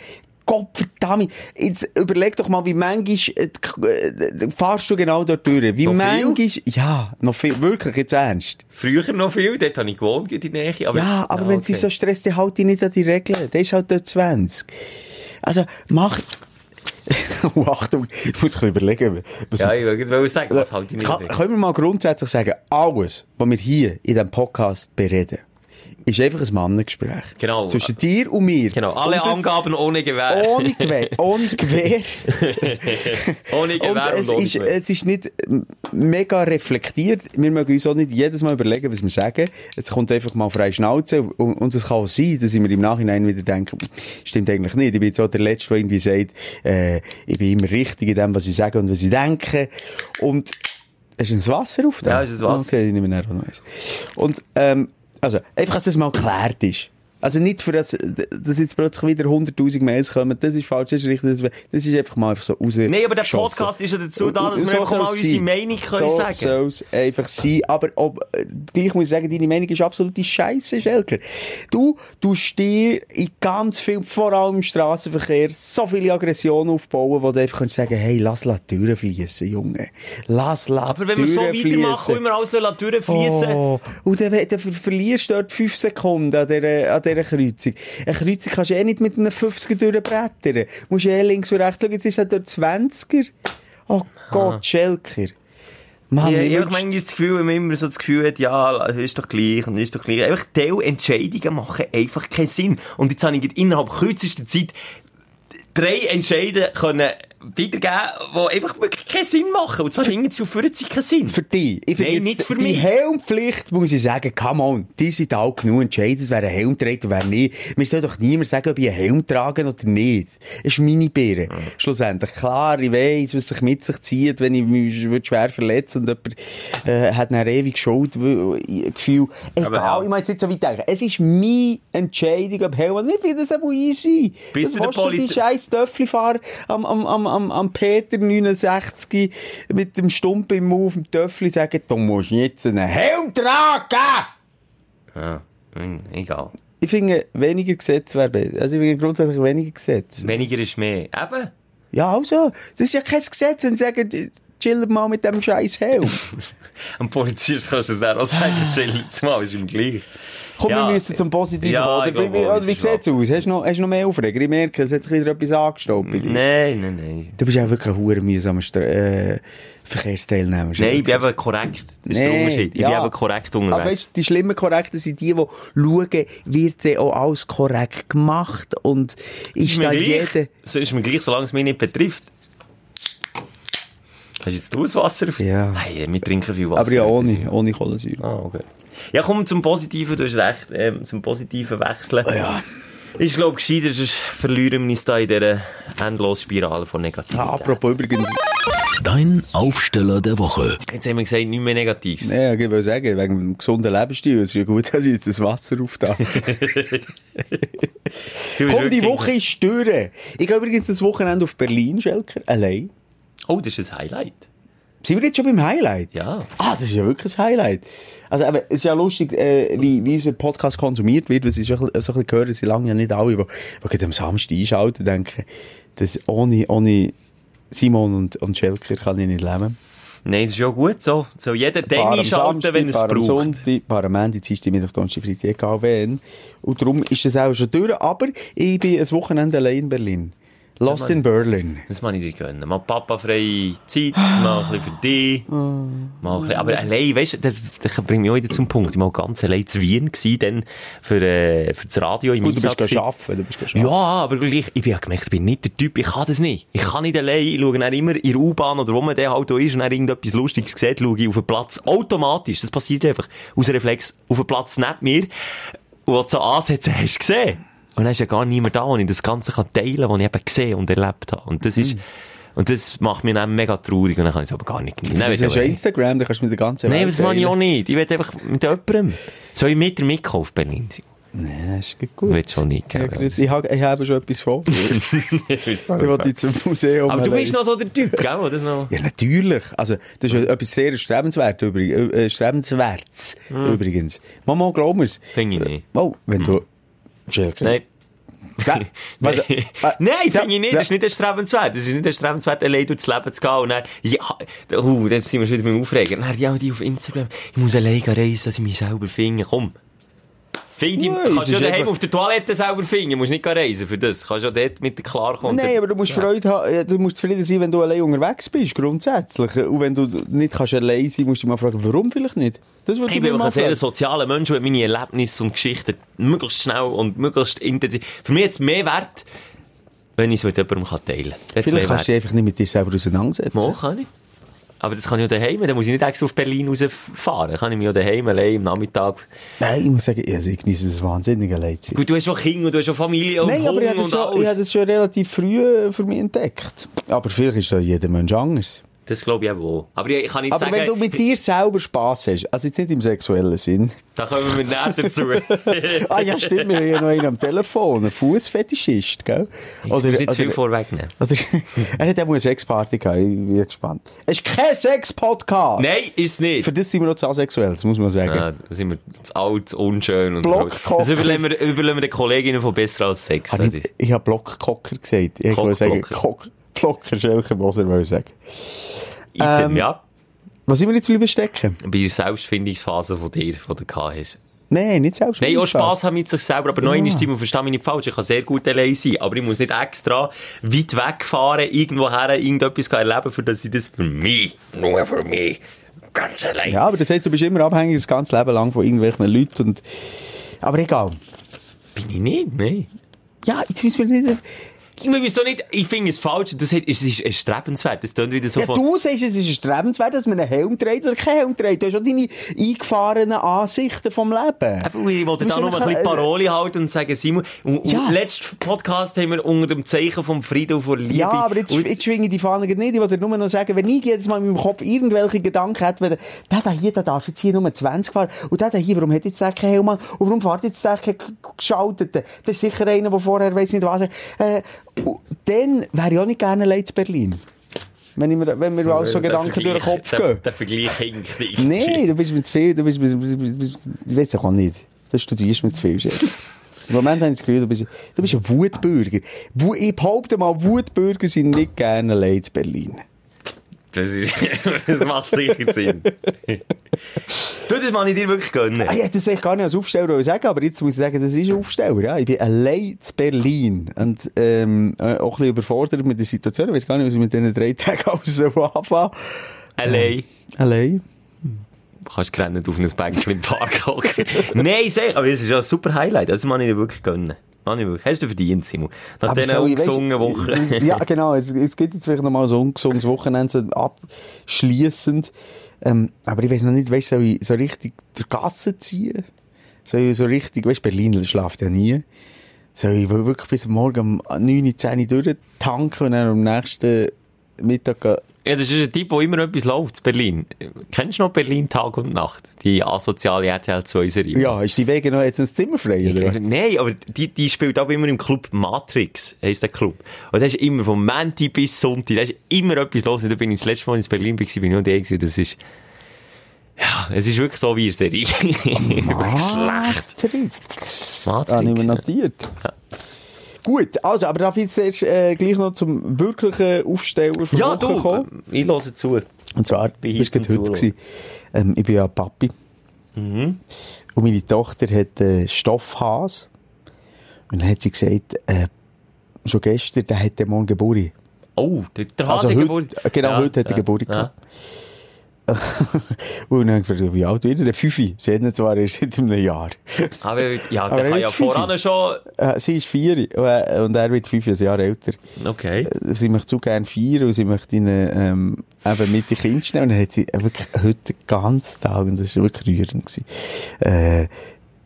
Gott verdammt. Jetzt überleg doch mal, wie manchmal äh, fahrst du genau dort durch. Wie
Noch viel?
manchmal, ja, noch viel, wirklich, jetzt ernst.
Früher noch viel, dort habe ich gewohnt in der Nähe. Aber,
Ja, aber wenn sie so stresst, dann halt dich nicht an die Regeln. Der ist halt dort 20. Also, mach... oh, Achtung, ich muss ein bisschen überlegen. Was
Ja, ich wollte sagen, was halt ich nicht
können wir mal grundsätzlich sagen, alles, was wir hier in diesem Podcast bereden, ist einfach ein Mannengespräch.
Genau.
Zwischen dir und mir.
Genau, alle
Und
Angaben ohne Gewehr.
Ohne Gewehr. Ohne Gewehr.
ohne
Und
Gewehr und,
es,
ohne
ist,
Gewehr.
es ist nicht mega reflektiert. Wir mögen uns auch nicht jedes Mal überlegen, was wir sagen. Es kommt einfach mal frei Schnauze. Und, und es kann auch sein, dass ich mir im Nachhinein wieder denke, stimmt eigentlich nicht. Ich bin jetzt auch der Letzte, der irgendwie sagt, äh, ich bin immer richtig in dem, was ich sage und was ich denke. Und Hast du ein Wasser auf da?
Ja, ist ein Wasser.
Okay, ich nehme noch eins. Und, ähm, also, einfach, dass das mal geklärt ist. Also nicht für das, dass jetzt plötzlich wieder 100.000 Mails kommen, das ist falsch, das ist richtig, das, das ist einfach mal einfach so raus.
Nein, aber der Podcast ist ja dazu da, dass wir
So
einfach mal unsere
sein.
Meinung können
so
sagen.
soll es einfach sein. Aber ob, äh, gleich muss ich sagen, deine Meinung ist absolute Scheiße, Schelker. Du, du dir in ganz viel, vor allem im Straßenverkehr, so viele Aggressionen aufbauen, wo du einfach kannst sagen, hey, lass la Türen fließen, Junge. Lass la
Aber wenn wir so
Türen
weitermachen,
fließen.
immer alles durchfließen.
Oh, und dann, dann ver verlierst du dort 5 Sekunden an dieser, an dieser Kreuzung. Eine Kreuzung kannst du eh nicht mit einem 50er durchbrettern. Du musst eh links und rechts schauen, jetzt ist halt dort 20er. Oh Gott, Schelker. Mann,
Ja,
ich
habe manchmal das Gefühl, wenn man immer so das Gefühl hat, ja, ist doch gleich und ist doch gleich. Einfach Teilentscheidungen machen einfach keinen Sinn. Und jetzt habe ich innerhalb kürzester Zeit drei Entscheide können weitergeben, die einfach wirklich keinen Sinn machen. Und zwar finden sie auf sie keinen Sinn.
Für dich. Ich
Nein, nicht für
die
mich.
Helmpflicht, muss ich sagen, come on, die sind alt genug entscheiden, wer einen Helm trägt und wer nicht. Mir soll doch niemand sagen, ob ich einen Helm trage oder nicht. Das ist meine Birne. Schlussendlich. Klar, ich weiss, was sich mit sich zieht, wenn ich mich schwer verletze und jemand, äh, hat eine ewig Schuld, Gefühl. Egal,
ja.
ich meine jetzt nicht so weit denken. Es ist meine Entscheidung, ob Helm oder nicht. Ich finde das auch easy.
Bis
das
bei der
du die scheiß Töffli-Fahrer am, am, am, am, am Peter 69 mit dem Stump im Mund auf dem Töffli sagen, du musst jetzt einen Helm tragen!
Ja, hm, egal.
Ich finde, weniger Gesetz wäre besser. Also ich finde grundsätzlich weniger Gesetz.
Weniger ist mehr. Eben.
Ja, also, das ist ja kein Gesetz, wenn sie sagen, chill mal mit dem scheiß Helm.
Am Polizist kannst du es dann auch sagen, chill jetzt mal, ist ihm gleich.
Komm,
Ja,
wir müssen zum Positiven
ja,
kommen. Oder, wie,
auch,
oder
das
wie
ist
sieht's aus? Hast du noch, hast du noch mehr Aufreger? Ich merke, es hat sich wieder etwas angestaubt bei dir.
Nein, nein, nein.
Du bist auch wirklich ein hure mühsamer Stra- äh, Verkehrsteilnehmer.
Nein, ich bin eben korrekt. Das ist der Unterschied. Ich
ja.
bin eben korrekt
Aber
unterwegs.
weißt, die schlimmen Korrekten sind die, die schauen, wird dann auch alles korrekt gemacht und ist, da
gleich.
jeder...
So ist mir gleich, solange es mich nicht betrifft. Hast du jetzt du das Wasser?
Ja.
Hey, wir trinken viel Wasser.
Aber ja, ohne, ohne Kohlensäure.
Ah, okay. Ja, komm zum Positiven, du hast recht, ähm, zum Positiven wechseln.
Ja.
Ich glaube, gescheiter, sonst verlieren wir uns da in dieser endlosen Spirale von Negativität.
Ah, apropos übrigens,
Dein Aufsteller der Woche.
Jetzt haben wir gesagt, nicht mehr Negatives.
nee, ich will sagen, wegen dem gesunden Lebensstil, es ist ja gut, dass ich jetzt das Wasser.
Du bist
Komm, die Woche ist durch. Ich gehe übrigens das Wochenende auf Berlin, Schelker, allein.
Oh, das ist ein Highlight.
Sind wir jetzt schon beim Highlight?
Ja.
Ah, das ist ja wirklich ein Highlight. Also, aber, es ist ja lustig, äh, wie, wie unser Podcast konsumiert wird, weil es ist ja so ein bisschen gehört, sie lange ja nicht alle, die, die am Samstag einschalten, denken, dass ohne, ohne Simon und, und Schelker kann ich nicht leben.
Nein, das ist ja gut so. So jeder
am
einschalten, wenn es
paar am
braucht.
Sonntag, paar am Ende, Dienstag, Mittwoch, Donnerstag, Freitag, egal wen. Und darum ist das auch schon durch, aber ich bin ein Wochenende allein in Berlin. Lost in Berlin.
Das muss ich dir gönnen. Mal Papa freie Zeit, mal ein bisschen für dich.
Oh.
Mal ein bisschen, aber allein, weißt du, das, das bringt mich auch wieder zum Punkt. Ich war ganz allein zu Wien gewesen, dann für, äh, für das Radio im
Gut, du bist
Einsatz
arbeiten, du bist arbeiten.
Ja, aber gleich, ich bin ja gemerkt, ich bin nicht der Typ, ich kann das nicht. Ich kann nicht allein, ich schaue dann immer in der U-Bahn oder wo man der halt ist und dann irgendetwas Lustiges sieht, schaue ich auf den Platz automatisch. Das passiert einfach. Aus Reflex auf den Platz neben mir. Und du so ansetzen, hast du gesehen. Und dann ist ja gar niemand da, wo ich das Ganze kann teilen kann, was ich eben gesehen und erlebt habe. Und das ist, und das macht mich dann mega traurig und dann kann ich es aber gar nicht genießen.
Das
will
ist
ich
ja Instagram, da kannst du mit der ganzen
Nein,
Welt
das mache ich auch nicht. Ich will einfach mit jemandem. Soll ich mit dir mitkommen auf Berlin?
Nein, das ist gut.
Willst schon nicht, gell?
grüß- ich, habe, ich habe schon etwas vor. ich wollte zum Museum.
Aber du bist noch so der Typ, gell? Das noch...
Ja, natürlich. Also, das ist ja etwas sehr Strebenswert, übrigens. Äh, strebenswertes, übrigens. Mama, glaub mir's.
Finde ich nicht.
Oh, wenn du... Schelker.
Nein.
Da, was, äh,
Nein,
da-
finde ich nicht. Das ist nicht erstrebenswert. Das ist nicht erstrebenswert, allein durchs Leben zu gehen. Und dann, ja, uh, dann sind wir schon wieder beim Aufregen. Dann, ja, die auf Instagram. Ich muss allein reisen, dass ich mich selber finde. Komm. Find die,
Nein,
kannst
es
du ja daheim
einfach-
auf der Toilette selber finden. Du musst nicht reisen für das. Kannst ja dort mit dir klarkommen.
Nein, aber du musst Freude haben, ja, du musst zufrieden sein, wenn du allein unterwegs bist, grundsätzlich. Und wenn du nicht kannst allein sein, musst du dich mal fragen, warum vielleicht nicht? Das würde
Ich bin auch ein sehr sozialer Mensch und meine Erlebnisse und Geschichten möglichst schnell und möglichst intensiv. Für mich jetzt mehr Wert, wenn ich es mit jemandem teilen kann.
Vielleicht kannst du dich einfach nicht mit dir selber auseinandersetzen.
Mal kann ich. Aber das kann ich ja daheim. Dann muss ich nicht extra auf Berlin rausfahren. Kann ich mich ja daheim allein am Nachmittag.
Nein, ich muss sagen, also ich genieße das wahnsinnig allein zu sein.
Gut, du hast auch Kinder und du hast auch Familie und
Nein, aber ich habe das, schon, ich habe
alles.
das schon relativ früh für mich entdeckt. Aber vielleicht ist ja jeder Mensch anders.
Das glaube ich auch. Aber ich kann nicht
Aber
sagen,
wenn du mit dir selber Spass hast, also jetzt nicht im sexuellen Sinn.
da kommen wir näher dazu.
Ah ja, stimmt, wir haben ja noch einen am Telefon, einen Fußfetischist, gell?
Jetzt musst du nicht zu viel vorwegnehmen.
oder, er hat auch eine Sexparty gehabt, ich bin gespannt. Es ist kein Sex-Podcast!
Nein, ist nicht.
Für das sind wir noch zu asexuell, das muss man sagen.
Ja, da sind wir zu alt, zu unschön. Und
Blockkocher.
das überlassen wir, wir den Kolleginnen von Besser als Sex.
Hab ich, ich habe Blockkocker gesagt. Ich wollte sagen,
Block-
Kock, Blocker, Schelker, Moser, wollte ich sagen. Ähm,
ja.
Was sind wir jetzt bleiben stecken?
Bei der Selbstfindungsphase von dir, die du gehabt hast.
Nein, nicht selbst.
Nein, auch Spass haben mit sich selber, aber nein, ist Simon, versteh mich nicht falsch, ich kann sehr gut allein sein, aber ich muss nicht extra weit wegfahren, irgendwo her, irgendetwas erleben, für dass ich das für mich, nur für mich, ganz allein.
Ja, aber das heißt, du bist immer abhängig das ganze Leben lang von irgendwelchen Leuten und, aber egal.
Bin ich nicht, nein.
Ja, jetzt müssen wir nicht,
Ich weiß auch nicht, ich finde es falsch. Du sagst, es ist erstrebenswert. Das klingt wieder so
Ja, du sagst, es ist erstrebenswert, dass man einen Helm trägt oder keinen Helm trägt. Du hast schon deine eingefahrenen Ansichten vom Leben.
Eben, ich wollte da noch ein bisschen
äh,
Parole halten und sagen, Simon, und,
Ja.
letzten Podcast haben wir unter dem Zeichen vom Frieden und von Liebe.
Ja, aber jetzt, jetzt schwinge ich die Fahne nicht. Ich wollte nur noch sagen, wenn ich jedes Mal in meinem Kopf irgendwelche Gedanken hätte, wenn der da hier, der darf jetzt hier nur 20 fahren, und der da hier, warum hat jetzt der keinen Helm an? Und warum fährt jetzt der keinen geschalteten? Das ist sicher einer, der vorher weiss nicht was. Äh, dann wäre ich auch nicht gerne allein zu Berlin. Wenn, ich mir, wenn mir alles so Gedanken durch den Kopf
der,
gehen.
Der Vergleich hinkt nicht.
Nein, du bist mir zu viel, du bist, bist, bist, bist, bist ich weiß auch nicht. Du studierst mir zu viel, Chef. Im Moment habe ich das Gefühl, du bist, du bist ein Wutbürger. Wu- Ich behaupte mal, Wutbürger sind nicht gerne allein in Berlin.
Das, ist, das macht sicher Sinn. du, das kann ich dir wirklich gönnen.
Ah, Ich hätte das eigentlich gar nicht als Aufsteller sagen, aber jetzt muss ich sagen, das ist ein Aufsteller. Ja. Ich bin allein in Berlin und ähm, äh, auch ein bisschen überfordert mit der Situation. Ich weiß gar nicht, was ich mit diesen drei Tagen alles so anfangen
Allein.
Allein.
Du kannst gerne auf einem Bänkchen im Park hocken. Nein, sag, aber das ist ja ein super Highlight. Das kann ich dir wirklich gönnen. Kann ich wirklich. Hast du verdient, Simon. Nach
Aber
diesen ungesungenen Wochen.
ja, genau. Jetzt, jetzt gibt es vielleicht noch mal so ein ungesungenes Wochenende so abschliessend. Ähm, aber ich weiß noch nicht, weißt, soll ich so richtig durch die Gasse ziehen? Soll ich so richtig, weißt, Berlin schlaft ja nie. Soll ich wirklich bis morgen um 9, 10 Uhr durchtanken und dann am nächsten Mittag?
Ja, das ist ein Typ, wo immer etwas läuft, in Berlin. Kennst du noch Berlin Tag und Nacht? Die asoziale RTL 2 Serie.
Ja, ist die Wege noch jetzt ein Zimmer frei, oder? was?
Nein, aber die, die spielt auch immer im Club Matrix, heisst der Club. Und da ist immer vom Montag bis Sonntag, da ist immer etwas los. Und da bin ich das letzte Mal in Berlin, war, bin ich noch der gewesen. Das ist, ja, es ist wirklich so wie eine Serie. wirklich schlecht.
Matrix.
Matrix.
Ah, nicht mehr
ja.
Gut, also, aber darf ich jetzt erst, äh, gleich noch zum wirklichen Aufsteller von
Ja, du,
kommen?
ich höre zu.
Und zwar,
Bin
das war heute. Gewesen. Ähm, ich bin ja Papi.
Mhm.
Und meine Tochter hat äh, Stoffhas. Und dann hat sie gesagt, äh, schon gestern, der hat der morgen Geburt.
Oh, der, der
Also
Hase Geburt.
genau, heute hat er Geburt gehabt. Und dann gefragt, wie alt wird er? Fünfi. Sie hat ihn zwar erst seit einem Jahr.
Aber, ja,
Aber
der
er
kann ja voran schon,
Äh, sie ist vier äh, und er wird fünf ein Jahr älter.
okay.
Äh, Sie möchte zu gerne feiern und sie möchte ihn ähm, eben mit den Kindern schnell. Und dann hat sie wirklich heute den ganzen Tag, und das war wirklich rührend, gewesen, äh,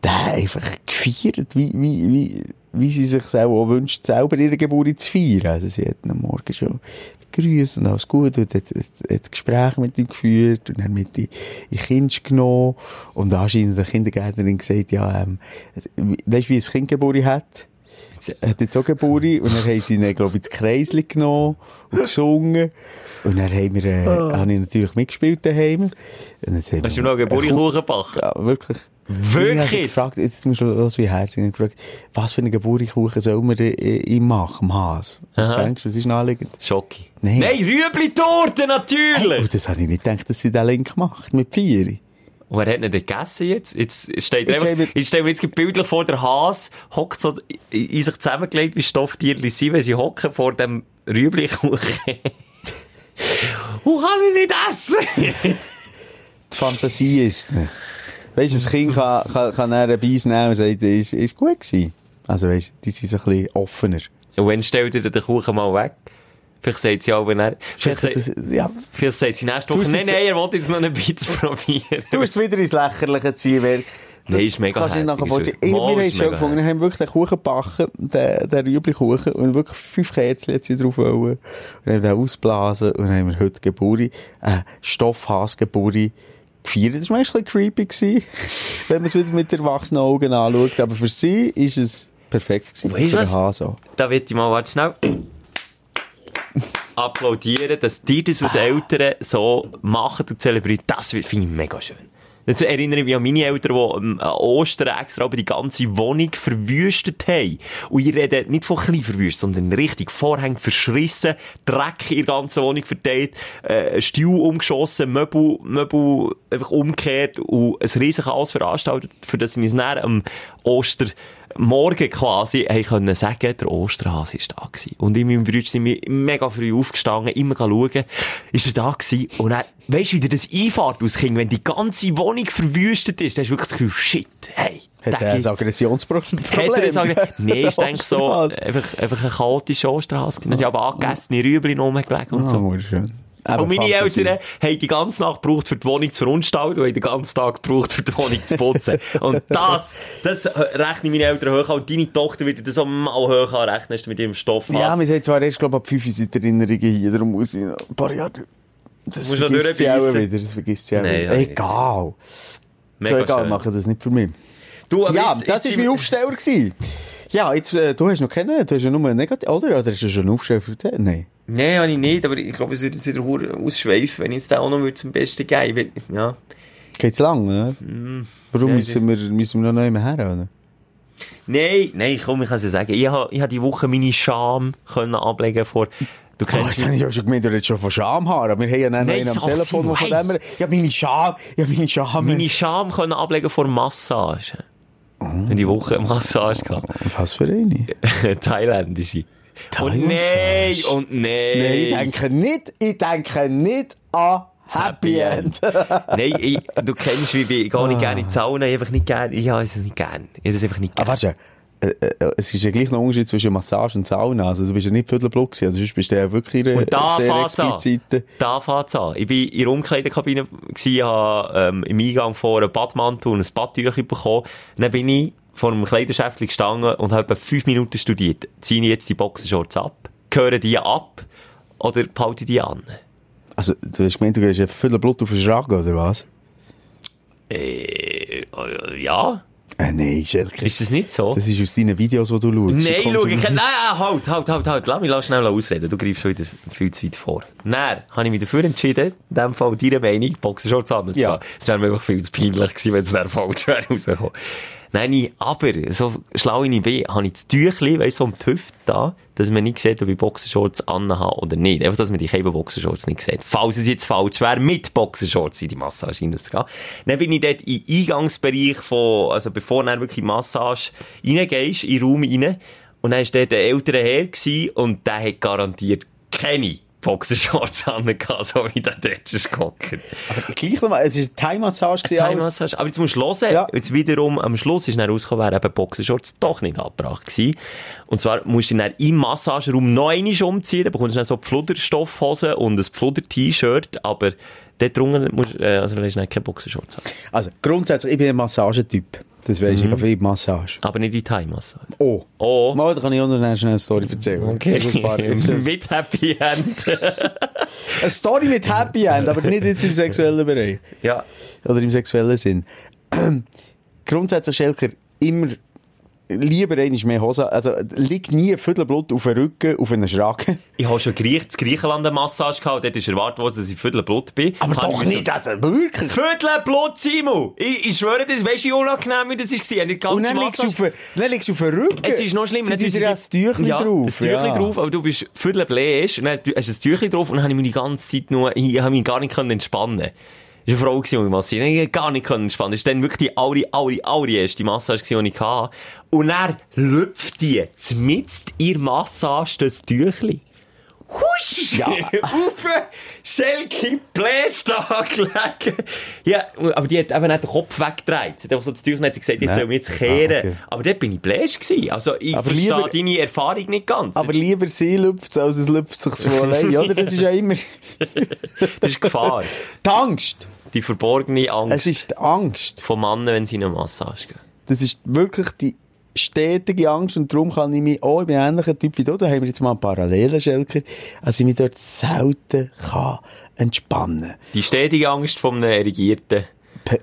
der einfach gefeiert, wie, wie, wie, wie sie sich auch wünscht, selber ihre Geburt zu feiern. Also sie hat am Morgen schon begrüßt und alles gut und hat, hat, hat Gespräche mit ihm geführt und dann mit in in Kind genommen und anscheinend der Kindergärtnerin gesagt, ja, ähm, weißt du, wie ein Kind Geburt hat? Er hat jetzt auch Geburt und dann haben sie ihn, glaube ich, ins Kreisli genommen und gesungen. Und dann haben wir, äh, habe ich natürlich mitgespielt daheim. Und
Hast du
wir-
noch einen Geburtkuchen gebacken?
Ja, wirklich.
Wirklich?
Ich gefragt, jetzt musst du los wie herzig. Ich gefragt, was für einen Geburtkuchen soll man äh, ihm machen, im Haas? Was
Aha.
denkst du, was ist naheliegend?
Schocki.
Nein.
Nein, Rüebli-Torte, natürlich!
Oh, das habe ich nicht gedacht, dass sie den Link macht, mit Vieri.
Und wer hat denn gegessen jetzt? Jetzt steht
Jetzt
einfach, jetzt stellen wir jetzt bildlich vor, der Hase hockt so in sich zusammengelegt, wie Stofftierli sind, wenn sie hocken vor dem Rüebli-Kuchen. Wo kann ich nicht essen?
Die Fantasie ist es nicht. Weißt du, das Kind kann, kann, kann einen Beiß nehmen und sagt, ist, ist gut gewesen. Also weißt du, die sind so ein bisschen offener.
Und wann stellt ihr den Kuchen mal weg? Vielleicht sagt sie aber nicht. Vielleicht,
ja,
vielleicht sagt sie nächste Woche, nein, nein, er wollte jetzt noch ein bisschen probieren.
Du hast wieder ins Lächerliche ziehen, wer...
Nein, ist mega herzig, ist
wir haben es schon gefunden. Wir haben wirklich den Kuchen gebacken, den, den Rüebli-Kuchen, und wirklich fünf Kerzen drauf wollen. Und haben den ausblasen, und dann haben wir heute Geburi, äh, Stoffhass-Geburi gefeiert. Das war ein creepy gewesen, wenn man es wieder mit erwachsenen Augen anschaut. Aber für sie ist es perfekt gewesen.
Weißt du was? Da wird ich mal, warte schnell. Applaudieren, dass die das als Eltern so machen und zelebrieren. Das finde ich mega schön. Jetzt erinnere ich mich an meine Eltern, die ähm, an Ostern extra die ganze Wohnung verwüstet haben. Und ich rede nicht von klein verwüstet, sondern richtig Vorhänge verschrissen, Dreck in der ganzen Wohnung verteilt, äh, Stuhl umgeschossen, Möbel, Möbel einfach umgekehrt und ein riesiges Chaos veranstaltet, für das ich es am Oster Morgen quasi, haben können sagen, der Osterhase ist da gewesen. Und ich und mein Bruder sind wir mega früh aufgestanden, immer schauen, ist er da gewesen. Und dann, weisst du, wie dir das einfährt aus Kind, wenn die ganze Wohnung verwüstet ist, dann hast du wirklich das Gefühl, shit, hey,
Hat er ein Aggressionsproblem?
Hat er das sagen? Nein, ich denke so, einfach, einfach ein chaotischer Osterhase. Dann sie aber angegessene Rüebli rumgelegt und
Ah,
so.
wunderschön. Eben
Und meine
Fantasie.
Eltern haben die ganze Nacht gebraucht, für die Wohnung zu verunstalten und haben den ganzen Tag gebraucht, für die Wohnung zu putzen. und das, das rechne meine Eltern hoch an. Deine Tochter wird das auch mal hoch anrechnen, mit ihrem Stoff
Ja, wir sind zwar erst, glaube ich, ab 5 sind Erinnerungen hier, darum muss ich noch ein paar Jahre... Das
Musst
vergisst sie auch wieder, das vergisst sie auch
Nein,
wieder.
ja,
Egal.
Mega
so egal, machen das nicht für mich.
Du, aber
ja,
jetzt-
das war mein Aufsteller. Gewesen. Ja, jetzt, äh, du hast noch keinen, du hast ja nur einen negativ, oder? Oder hast du schon einen Aufsteller für den? Nein.
Nein, habe ich nicht, aber ich glaube, es würde jetzt wieder ausschweifen, wenn ich jetzt den auch noch würde zum Besten geben Ich will- Ja.
Geht's lang, oder? Warum
Ja,
müssen wir, müssen wir noch nicht mehr her, oder?
Nein, nein, komm, ich kann es ja sagen. Ich habe, ich habe die Woche meine Scham können ablegen vor, du
Oh,
kennst
jetzt habe ich auch schon gemeint, du redest schon von Schamhaar, aber wir haben ja dann noch einen am Telefon, der von dem... Ja, meine Scham, ja, meine Scham.
meine Scham können ablegen vor Massage. Oh. Die Woche Massage gehabt.
Was für eine?
Thailändische. Und nein, und nein.
Nein, ich denke nicht, ich denke nicht an Happy End.
nein, ich, du kennst mich, ich gehe nicht gerne in die Sauna, ich einfach nicht gerne, ich habe es nicht gerne. Ich habe das einfach nicht
Ah,
gerne.
warte, äh, äh, es ist ja gleich noch ein Unterschied zwischen Massage und Sauna. Also, du bist ja nicht viertelblut gewesen. Also, sonst bist du ja wirklich in
da
sehr expliziten...
Da fängt's an. Ich bin in der Umkleidekabine gsi, habe, ähm, im Eingang vor einem Badmantel und ein Badtüchchen bekommen. Dann bin ich vor einem Kleiderschäftchen gestanden und habe etwa fünf Minuten studiert. Ziehe ich jetzt die Boxershorts ab? Gehören die ab? Oder behalte ich die an?
Also, du hast gemeint, du gehst ja viertelblut auf den Schragen, oder was?
Äh, ja?
Äh, nein, Schelke.
Ist das nicht so?
Das ist aus deinen Videos, die du schaust.
Nein, schau, ich kann, nein, halt, halt, halt, halt, lass mich lass schnell ausreden. Du greifst schon wieder viel zu weit vor. Dann habe ich mich dafür entschieden, in dem Fall deine Meinung, Boxershorts anzuziehen.
Ja.
Es wäre mir einfach viel zu peinlich gewesen, wenn es dann falsch wäre rausgekommen. Nein, ich, aber, so schlau ich bin, habe ich das Tüchli, weißt so um die Hüfte da, dass man nicht sieht, ob ich Boxershorts anhabe oder nicht. Einfach, dass man die Keiben Boxershorts nicht sieht. Falls es jetzt falsch wäre, mit Boxershorts in die Massage hineinzugehen. Dann bin ich dort im Eingangsbereich von, also bevor du wirklich in die Massage reingehst, in den Raum rein, und dann war dort ein älterer Herr und der hat garantiert keine Boxershorts angehabt, so wie der dort ist gehockt.
Gleich nochmal, es war eine Thai-Massage. alles.
Thai-Massage. Aber jetzt musst du hören.
Ja.
Jetzt wiederum, am Schluss ist dann rausgekommen, wäre eben Boxershorts doch nicht abgebracht gewesen. Und zwar musst du dann im Massageraum noch einmal umziehen, dann bekommst du dann so Pfluderstoffhosen und ein Pfluder-T-Shirt, aber dort drunter musst, äh, also da ist dann kein Boxershorts an.
Also, grundsätzlich, ich bin ein Massagetyp. Das weisst
Mhm.
ich, viel Massage.
Aber nicht die Thai-Massage.
Oh.
Oh.
Mal, da kann ich auch noch eine Story erzählen.
Okay. Mit Happy End.
Eine Story mit Happy End, aber nicht jetzt im sexuellen Bereich.
ja.
Oder im sexuellen Sinn. Grundsätzlich, Schelker, immer lieber einmal mehr Hose. Also, liegt nie ein Viertelblut auf den Rücken, auf einen Schragen.
Ich habe schon Griech, in Griechenland eine Massage gehabt, dort ist erwartet worden, dass ich Viertelblut bin.
Aber
Habe
doch
ich
nicht, also wirklich.
Viertelblut, Simon! Ich, ich schwöre, das weisst du, wie unangenehm wie das war. Ich die ganze
Und dann liegst, auf, dann liegst du auf den Rücken.
Es ist noch schlimmer.
Sie tun dir das Tüchli
ja,
drauf.
Das Tüchli
ja.
drauf, aber du bist viertel bläst, und dann hast du ein Tüchli drauf, und dann habe ich die ganze Zeit nur, ich habe mich gar nicht können entspannen das war eine Frau, die mich massiert. Ich gar nicht entspannen. Das war dann wirklich die aller, aller, allererste Massage, die ich hatte. Und dann lüpft die zmitzt der Massage das Tüchli. Husch!
Ja.
Auf Schelke Bläst angelegt. Ja, aber die hat eben nicht den Kopf weggedreht. Sie hat so das Tüchlein hat sie gesagt, ich soll mich jetzt kehren.
Ah, okay.
Aber dort bin ich bläst gewesen. Also, ich
Aber
verstehe
lieber-
deine Erfahrung nicht ganz.
Aber lieber sie lüpft als es lüpft sich so allein, oder? Das ist ja immer
das ist Gefahr.
die Angst.
Die verborgene Angst
Es ist die Angst.
von Männern, wenn sie in eine Massage gehen.
Das ist wirklich die stetige Angst und darum kann ich mich auch, ich bin ähnlicher Typ wie du, da haben wir jetzt mal einen Parallelen, Schelker, also ich mich dort selten kann entspannen.
Die stetige Angst von einem Erigierten.
Pe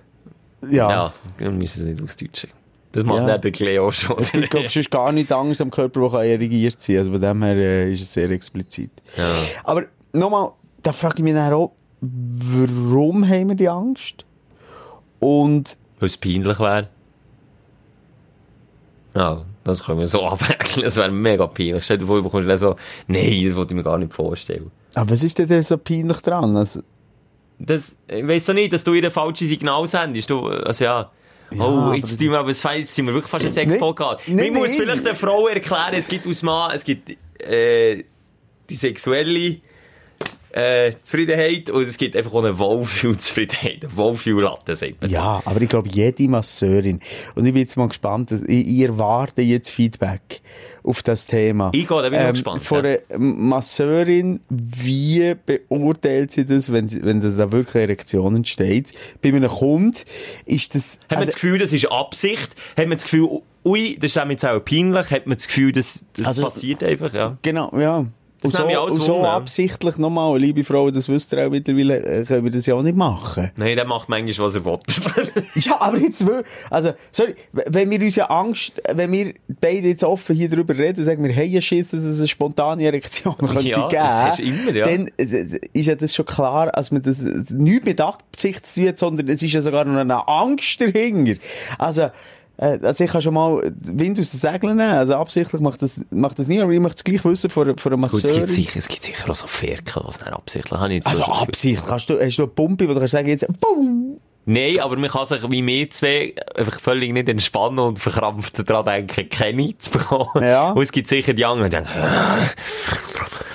ja.
Ja, wir müssen es nicht ausdeutschen. Das macht
Ja.
nicht der Cleo schon.
Es gibt, glaube ich, gar nichts anderes am Körper, kann erigiert sein Also von dem her äh, ist es sehr explizit.
Ja.
Aber nochmal, da frage ich mich dann auch, warum haben wir die Angst? Und
Weil es peinlich wäre. Ja, das können wir so abwägen. Das wäre mega peinlich. Stell dir vor, du bekommst dann so, nein, das wollte ich mir gar nicht vorstellen.
aber was ist denn so peinlich dran? Also,
Das, ich weiss doch nicht, dass du ihr falsche Signal sendest. Du, also ja, oh,
aber
jetzt,
das-
tun wir aber das sind wir wirklich fast ein Sexpodcast.
Nee, nee,
Man muss
nee.
vielleicht der Frau erklären, es gibt aus Mann, es gibt, äh, die sexuelle, äh, Zufriedenheit und es gibt einfach auch eine Wohlfühlzufriedenheit. Wohlfühllatte, sagt man.
Ja, aber ich glaube, jede Masseurin, und ich bin jetzt mal gespannt, ich, ich erwarte jetzt Feedback auf das Thema.
Ich gehe, da bin ich auch gespannt,
Von
ja.
einer Masseurin, wie beurteilt sie das, wenn, sie, wenn da wirklich Erektion entsteht? Bei einem Kunden ist das...
Hat man
also-
das Gefühl, das ist Absicht? Hat man das Gefühl, ui, das ist jetzt auch peinlich? Hat man das Gefühl, das, das
Also-
passiert einfach, ja?
Genau, ja.
Das
und so,
alles
und so absichtlich nochmal, liebe Frau, das wisst ihr auch mittlerweile, äh, können wir das ja auch nicht machen.
Nein, der macht manchmal, was er will.
Ja, aber jetzt, will- also, sorry, wenn wir uns ja Angst, wenn wir beide jetzt offen hier drüber reden, sagen wir, hey, Schiss, dass es eine spontane Erektion könnte
Ja,
geben,
das hast du immer, ja.
dann äh, ist ja das schon klar, dass man das äh, nicht mit Absicht zu tun sondern es ist ja sogar noch eine Angst dahinter. Also, also ich kann schon mal Wind aus den Segeln nehmen, also absichtlich macht das, macht das nie, aber ich möchte es gleich wissen von, von einer
Gut, es gibt sicher, es gibt sicher auch so Ferkel, was nicht absichtlich, habe ich jetzt
Also
so das Gefühl.
Absicht, kannst du, hast du eine Pumpe, wo du kannst sagen, jetzt, boom!
Nein, aber man kann sich wie wir zwei einfach völlig nicht entspannen und verkrampft daran denken, keine zu bekommen.
Ja.
Und es gibt sicher die anderen, die denken,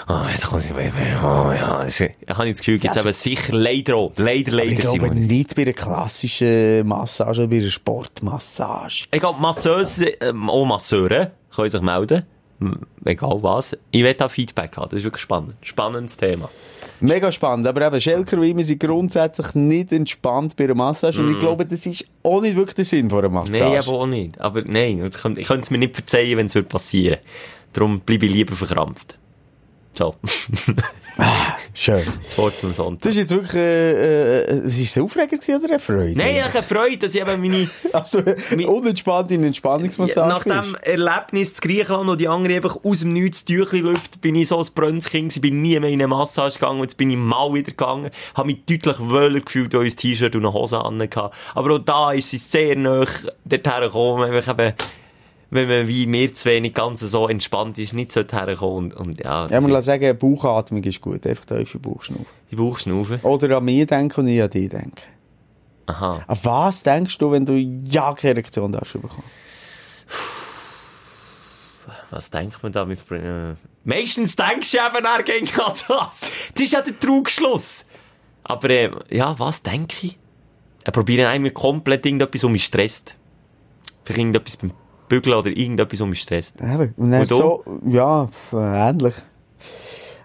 oh, jetzt kommt Baby, oh ja. Ich habe das Gefühl, gibt es
Ja,
eben sicher leider auch. Leider, leider,
ich glaube
Simon.
nicht bei einer klassischen Massage, oder bei einer Sportmassage.
Ich glaube, Masseuse, ähm, auch Masseure können sich melden. Egal was. Ich will da Feedback haben. Das ist wirklich spannend. Spannendes Thema.
Mega spannend. Aber eben, Schelker wie immer sind grundsätzlich nicht entspannt bei einer Massage. Und ich glaube, das ist auch nicht wirklich der Sinn von einer Massage.
Nein, aber auch nicht. Aber nein, ich könnte ich es mir nicht verzeihen, wenn es würde passieren. Darum bleibe ich lieber verkrampft. So.
Schön.
Das Wort zum Sonntag.
Das ist jetzt wirklich, äh, äh, ist es ein Aufreger gewesen oder eine Freude?
Nein, ich habe Freude, dass ich eben meine,
Also, unentspannt in Entspannungsmassage
nach dem. Erlebnis zu Griechenland und die andere einfach aus dem Nichts Tüchli lüft, bin ich so ein Brönzkind bin nie mehr in eine Massage gegangen, jetzt bin ich mal wieder gegangen, habe mich deutlich wohler gefühlt, als ein T-Shirt und eine Hose an. Aber auch da ist sie sehr nah dorthin gekommen, einfach eben, wenn man wie mir zwei nicht ganz so entspannt ist, nicht so herkommen und, und ja,
Ja, man kann sagen, Bauchatmung ist gut. Einfach tiefe Bauchschnaufen.
die Bauchschnaufen.
Oder an mich denken und ich an dich denken.
Aha.
An was denkst du, wenn du ja keine Erektion darfst bekommen?
Was denkt man da mit, äh, meistens denkst du eben auch gegen das. Das ist ja der Trugschluss. Aber, äh, ja, was denke ich? Ich probiere einmal komplett irgendetwas, um mich stresst. Vielleicht irgendetwas beim Bügeln oder irgendetwas, um mich stresst.
Eben. Und
Und
so, ja, äh, ähnlich.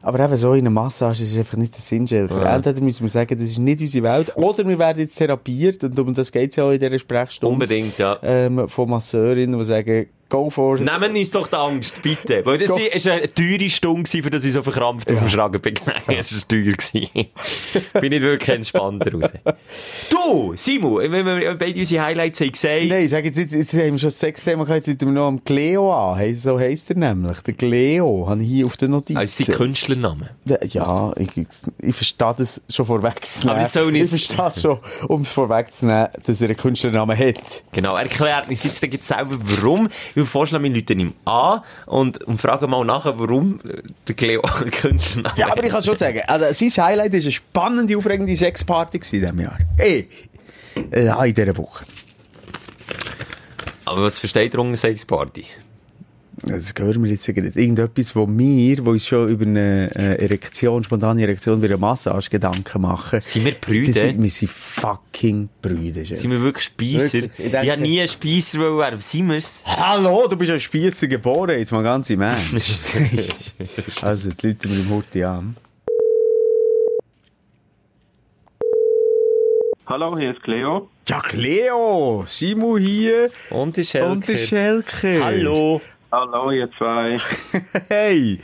Aber eben so in einer Massage ist einfach nicht der Sinn, Schelker.
Ja.
Entweder müssen wir sagen, das ist nicht unsere Welt, oder wir werden jetzt therapiert, und um das geht es ja auch in dieser Sprechstunde.
Unbedingt, ja.
Ähm, von Masseurinnen, die sagen, go for it.
Nehmen uns doch die Angst, bitte. Weil das war eine teure Stunde, für das ich so verkrampft auf dem Schragen bin. Nein, es war teuer. gewesen. bin nicht wirklich entspannt raus. Du, Simon, wenn wir beide unsere Highlights haben gesehen,
Nein, sag jetzt, jetzt, jetzt haben wir schon das Sexthema gehabt, jetzt rufen wir noch am Cleo an. So heisst er nämlich. Der Cleo, habe ich hier auf der Notiz.
als sein Künstlername.
Ja, ich, ich, ich verstehe das schon vorwegzunehmen.
Aber das soll nicht-
Ich verstehe es schon, um es vorwegzunehmen, dass er einen Künstlernamen hat.
Genau, erklärt uns jetzt dann selber, warum. Ich würde vorschlagen, wir Leute ihm an und, und fragen mal nachher, warum äh, der Cleo Künstlername
Ja, aber ich kann schon sagen, also sein Highlight war eine spannende, aufregende Sexparty in diesem Jahr. Ey, ja, in dieser Woche.
Aber was versteht ihr unter Sexparty?
Das hören wir jetzt gerade. Irgendetwas, wo wir, wo uns schon über eine äh, Erektion, spontane Erektion, wie eine Massage Gedanken machen.
Sind wir Brüder?
Das sind- Wir sind fucking Brüder.
Sind wir wirklich?
Wirklich? Ich
Ich, habe nie ein Speisser wollen werden. Sind wir's?
Hallo, du bist ein Spiezzer geboren, jetzt mal ganz im Ernst. also, die Leute mit dem Hurti an.
Hallo, hier ist Cleo.
Ja, Cleo, Simon hier
Und der Schelker.
und der Schelker.
Hallo.
Hallo, ihr zwei.
Hey,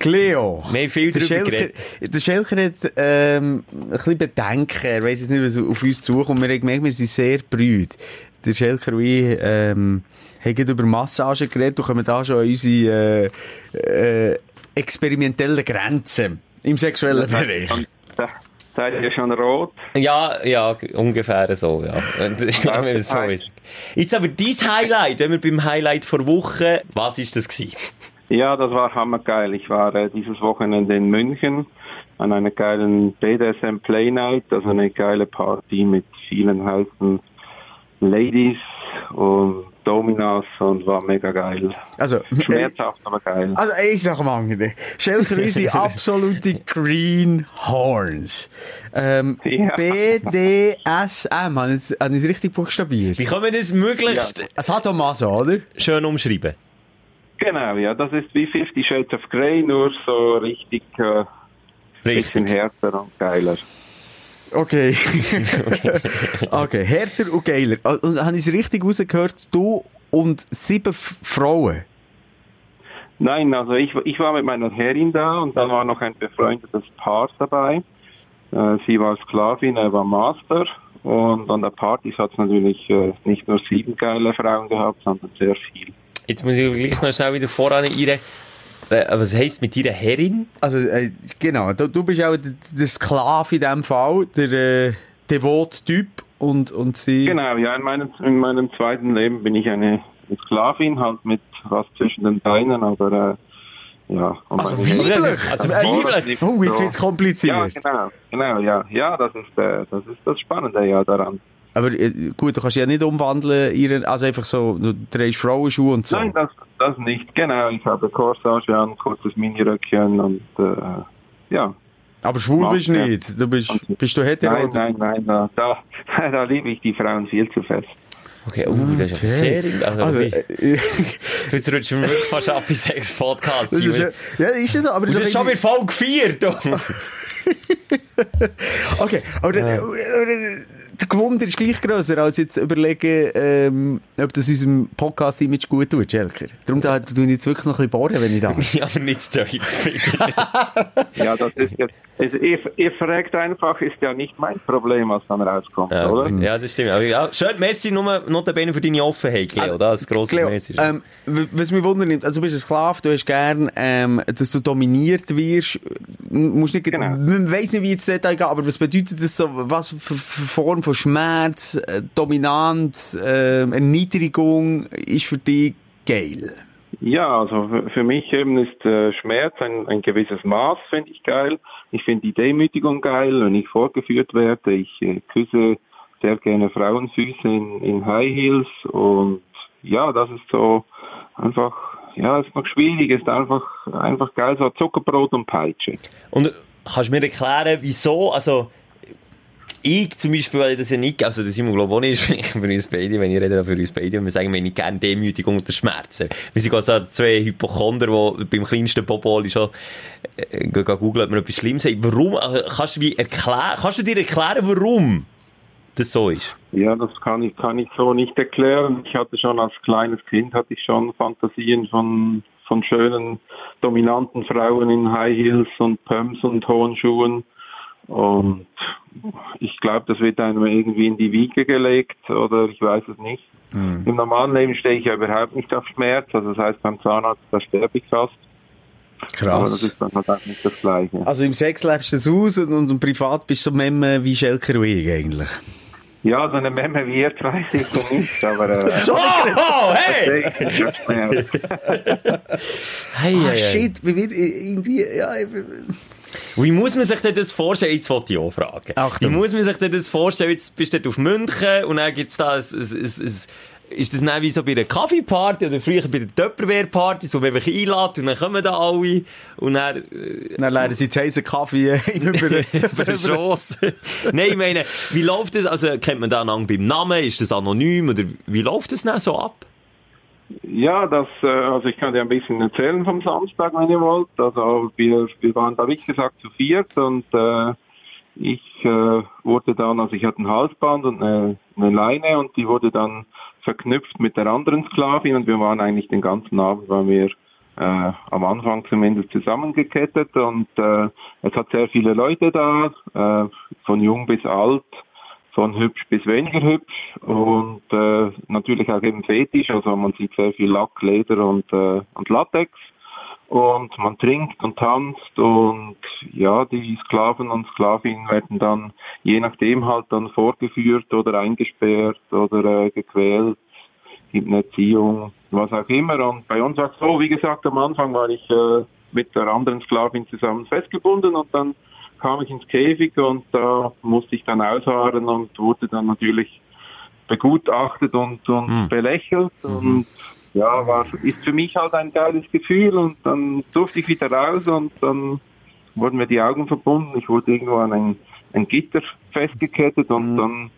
Cleo.
Wir haben viel
Der Schelker,
geredet.
der Schelker hat ähm, ein bisschen Bedenken. Er weiss jetzt nicht, was auf uns zukommt. Wir haben gemerkt, wir sind sehr brüd. Der Schelker und ich ähm, haben gerade über Massagen geredet und kommen da schon an unsere äh, äh, experimentellen Grenzen im sexuellen Bereich.
Seid ihr schon rot?
Ja, ja, ungefähr so, ja. Und- Wenn man es so ist. Jetzt aber dein Highlight, wenn wir beim Highlight vor Woche, was ist das gewesen?
Ja, das war hammergeil. Ich war äh, dieses Wochenende in München an einer geilen BDSM Play Night, also eine geile Party mit vielen heißen Ladies und Dominas und war mega geil.
Also,
Schmerzhaft, aber geil.
Also, ich sag mal. Schelker, unsere absolute Greenhorns. Ähm,
Ja.
BDSM, habe ich es richtig buchstabiert?
Wie kann man das möglichst
Sadomaso, oder?
schön umschreiben?
Genau, ja, das ist wie Fifty Shades of Grey, nur so richtig, äh, bisschen
Richtig.
härter und geiler.
Okay. okay, härter und geiler. Ah, Und habe ich es richtig rausgehört? Du und sieben Frauen?
Nein, also ich, ich war mit meiner Herrin da und dann war noch ein befreundetes Paar dabei. Äh, sie war Sklavin, er war Master. Und an der Party hat es natürlich äh, nicht nur sieben geile Frauen gehabt, sondern sehr viel.
Jetzt muss ich gleich noch schnell wieder voran ihre. Äh, was heisst mit ihrer Herrin?
Also, äh, genau, du, du bist auch der, der Sklave in dem Fall, der äh, Devot-Typ und, und sie...
Genau, ja, in meinem, in meinem zweiten Leben bin ich eine Sklavin, halt mit was zwischen den Beinen, aber äh, ja.
Also weiblich?
Also
Äh,
weiblich?
Oh, jetzt wird's
Ja,
kompliziert.
genau, genau, ja. Ja, das ist, äh, das ist das Spannende ja daran.
Aber äh, gut, du kannst ja nicht umwandeln, ihren, also einfach so, du trägst Frauenschuhe und so.
Nein, das, das nicht, genau. Ich habe Corsage an, kurzes Miniröckchen und äh, ja.
Aber schwul bist du nicht. Du bist, bist du hetero?
Nein, nein, nein, da, da, da liebe ich die Frauen viel zu fest.
Okay, uh, das ist aber sehr... Also,
Also, äh,
Du, Jetzt rutschen wir wirklich fast ab in sechs Podcasts.
das ist, ja, ist ja so, aber
Und das ist schon mit Folge 4, du.
Okay, aber der, äh, äh, der Gewunder ist gleich grösser, als jetzt überlegen, ähm, ob das unserem Podcast-Image gut tut, Schelker. Darum da, du ich jetzt wirklich noch ein bisschen bohren, wenn ich darf.
Ja, aber nicht zu tief.
Ja, das ist jetzt, also ihr, ihr fragt einfach, ist ja nicht mein Problem, was dann rauskommt,
Ja,
oder?
ja, das stimmt. Aber ja, schön, merci nur notabene für deine Offenheit, Leo. Das ist grosses Merci.
ähm, was mich wundert, also du bist ein Sklave, du hast gern, ähm, dass du dominiert wirst. Musst nicht,
Genau.
Man weiss nicht, wie ins Detail geht, aber was bedeutet das so? Was für, für Form von Schmerz, äh, Dominanz, äh, Erniedrigung ist für dich geil?
Ja, also für- für mich eben ist äh, Schmerz ein, ein gewisses Maß, finde ich geil. Ich finde die Demütigung geil, wenn ich vorgeführt werde. Ich äh, küsse sehr gerne Frauenfüße in, in High Heels und ja, das ist so einfach, ja, ist noch schwierig, ist einfach, einfach geil, so Zuckerbrot und Peitsche.
Und kannst du mir erklären, wieso, also, ich zum Beispiel, weil ich das ja nicht, also das Simon glaube ich sprechen für uns beide, wenn ich rede für uns beide, und wir sagen, wir nicht gerne Demütigung und Schmerzen. Wir sind gerade so zwei Hypochonder, die beim kleinsten Boboli schon äh, googeln, ob wir etwas Schlimmes haben. Warum, also, kannst du, mir erklären, kannst du dir erklären, warum das so ist?
Ja, das kann ich, kann ich so nicht erklären. Ich hatte schon als kleines Kind, hatte ich schon Fantasien von, von schönen, dominanten Frauen in High Heels und Pumps und hohen Schuhen. Und ich glaube, das wird einem irgendwie in die Wiege gelegt oder ich weiß es nicht. Im normalen Leben stehe ich ja überhaupt nicht auf Schmerz. Also das heißt, beim Zahnarzt, da sterbe ich fast. Aber das ist dann halt auch nicht das Gleiche.
Also im Sex lebst du es aus und, und privat bist du so Memme wie Schelker eigentlich.
Ja, so eine Memme wie ihr weiß ich so nicht, aber äh,
Oh, oh hey! hey,
Ah, shit, wie wir irgendwie, ja, ich-
Wie muss man sich denn das vorstellen? Jetzt wollte ich auch fragen.
Achtung.
Wie muss man sich denn das vorstellen? Jetzt bist du dort auf München und dann gibt's da ein, ein, ein, ein ist das dann wie so bei einer Kaffeeparty oder früher bei der Tupperware-Party, so wenn wir einladen und dann kommen da alle und dann äh,
dann lernen sie zu heißen Kaffee über,
über den Schoss. Nein, ich meine, wie läuft das? Also kennt man da einander beim Namen? Ist das anonym? Oder wie läuft das dann so ab?
Ja, das, äh, also ich kann dir ein bisschen erzählen vom Samstag, wenn ihr wollt. Also wir, wir waren da, wie gesagt, zu viert und äh, ich äh, wurde dann, also ich hatte ein Halsband und eine, eine Leine und die wurde dann verknüpft mit der anderen Sklavin und wir waren eigentlich den ganzen Abend, waren wir äh, am Anfang zumindest zusammengekettet und äh, es hat sehr viele Leute da, äh, von jung bis alt von hübsch bis weniger hübsch und äh, natürlich auch eben Fetisch, also man sieht sehr viel Lack, Leder und, äh, und Latex und man trinkt und tanzt und ja, die Sklaven und Sklavinnen werden dann je nachdem halt dann vorgeführt oder eingesperrt oder äh, gequält, gibt eine Erziehung, was auch immer. Und bei uns war es so, wie gesagt, am Anfang war ich äh, mit der anderen Sklavin zusammen festgebunden und dann kam ich ins Käfig und da musste ich dann ausharren und wurde dann natürlich begutachtet und, und belächelt und ja, war, ist für mich halt ein geiles Gefühl und dann durfte ich wieder raus und dann wurden mir die Augen verbunden. Ich wurde irgendwo an ein, ein Gitter festgekettet und dann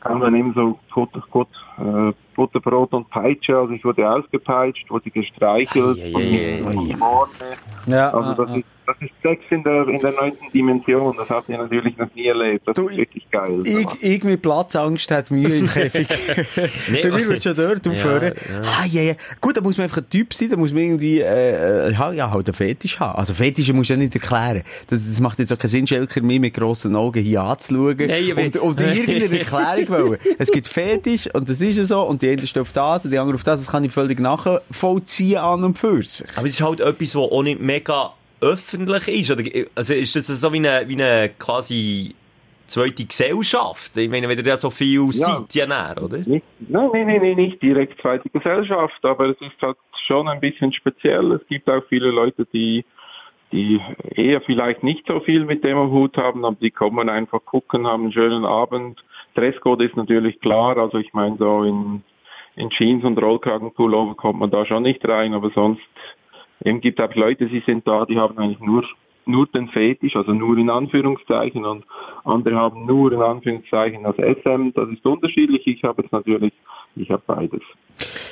kam dann eben so gut, gut, äh, Butterbrot und Peitsche. Also ich wurde ausgepeitscht, wurde gestreichelt.
Ei, ei,
von
ei.
Ja,
Also
ah,
das
ah.
ist, das ist Sex in der, in der neunten Dimension. Das habt ihr natürlich noch nie erlebt. Das
Du,
ist wirklich geil.
Ich, ich mit Platzangst hat Mühe im Käfig.
Nee,
Für mich würde schon dort aufhören. Ah, ja, ja. Gut, da muss man einfach ein Typ sein, da muss man irgendwie, äh, äh, ja, ja, halt einen Fetisch haben. Also Fetische musst du ja nicht erklären. Das, das macht jetzt auch keinen Sinn, Schelker, mich mit grossen Augen hier anzuschauen.
Nein, aber-
und, und irgendeine Erklärung wollen. Es gibt Fetisch, und das ist ja so, und die eine steht auf das, und die andere auf das, das kann ich völlig nachvollziehen an und für sich.
Aber es ist halt etwas, was auch nicht mega öffentlich ist. Oder, also ist das so wie eine, wie eine quasi zweite Gesellschaft? Ich meine, wenn ihr ja so viel
Ja.
seid, ja näher, oder?
Nicht, nein, nein, nein, nein, nicht direkt zweite Gesellschaft, aber es ist halt schon ein bisschen speziell. Es gibt auch viele Leute, die, die eher vielleicht nicht so viel mit dem am Hut haben, aber die kommen einfach gucken, haben einen schönen Abend. Dresscode ist natürlich klar, also ich meine so in, in Jeans und Rollkragenpullover kommt man da schon nicht rein, aber sonst eben gibt auch Leute, die sind da, die haben eigentlich nur nur den Fetisch, also nur in Anführungszeichen und andere haben nur in Anführungszeichen das SM, das ist unterschiedlich. Ich habe jetzt natürlich, ich habe beides.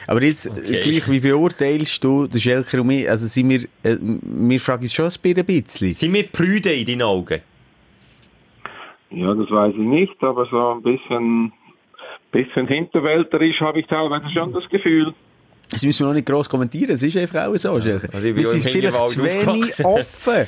Aber jetzt, äh, gleich, wie beurteilst du, der Schelker und mich, also sind wir, äh, wir fragen uns schon ein bisschen.
Sind wir Brüder in deinen Augen?
Ja, das weiß ich nicht, aber so ein bisschen, bisschen hinterwälterisch habe ich teilweise schon das Gefühl.
Das müssen wir noch nicht gross kommentieren, es ist einfach auch so,
also bin
wir
im
sind vielleicht zu wenig offen.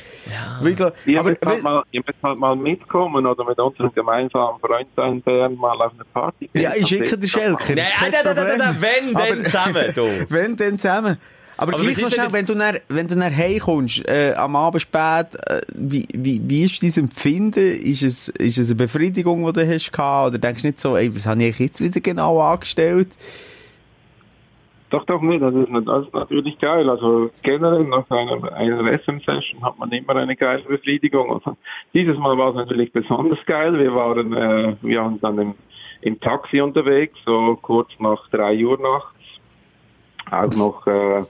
Weil ich glaub-
Ihr,
aber,
müsst halt mal, ihr müsst halt mal mitkommen oder mit unserem gemeinsamen Freund da in Bern mal auf eine Party gehen.
ja, ich schicke den Schelker.
Nein, nein, nein, nein, wenn, dann zusammen, du.
wenn, dann zusammen. Aber,
Aber
gleich noch
ist
schnell, wenn du dann, wenn du dann heimkommst, äh, am Abend spät, äh, wie, wie, wie ist dein Empfinden? Ist es, ist es eine Befriedigung, die du hast gehabt? Oder denkst du nicht so, ey, was habe ich jetzt wieder genau angestellt?
Doch, doch, nee, das ist, das ist natürlich geil. Also generell nach einer, einer SM-Session hat man immer eine geile Befriedigung. Also dieses Mal war es natürlich besonders geil. Wir waren, äh, wir waren dann im, im Taxi unterwegs, so kurz nach drei Uhr nachts. Auch noch, äh,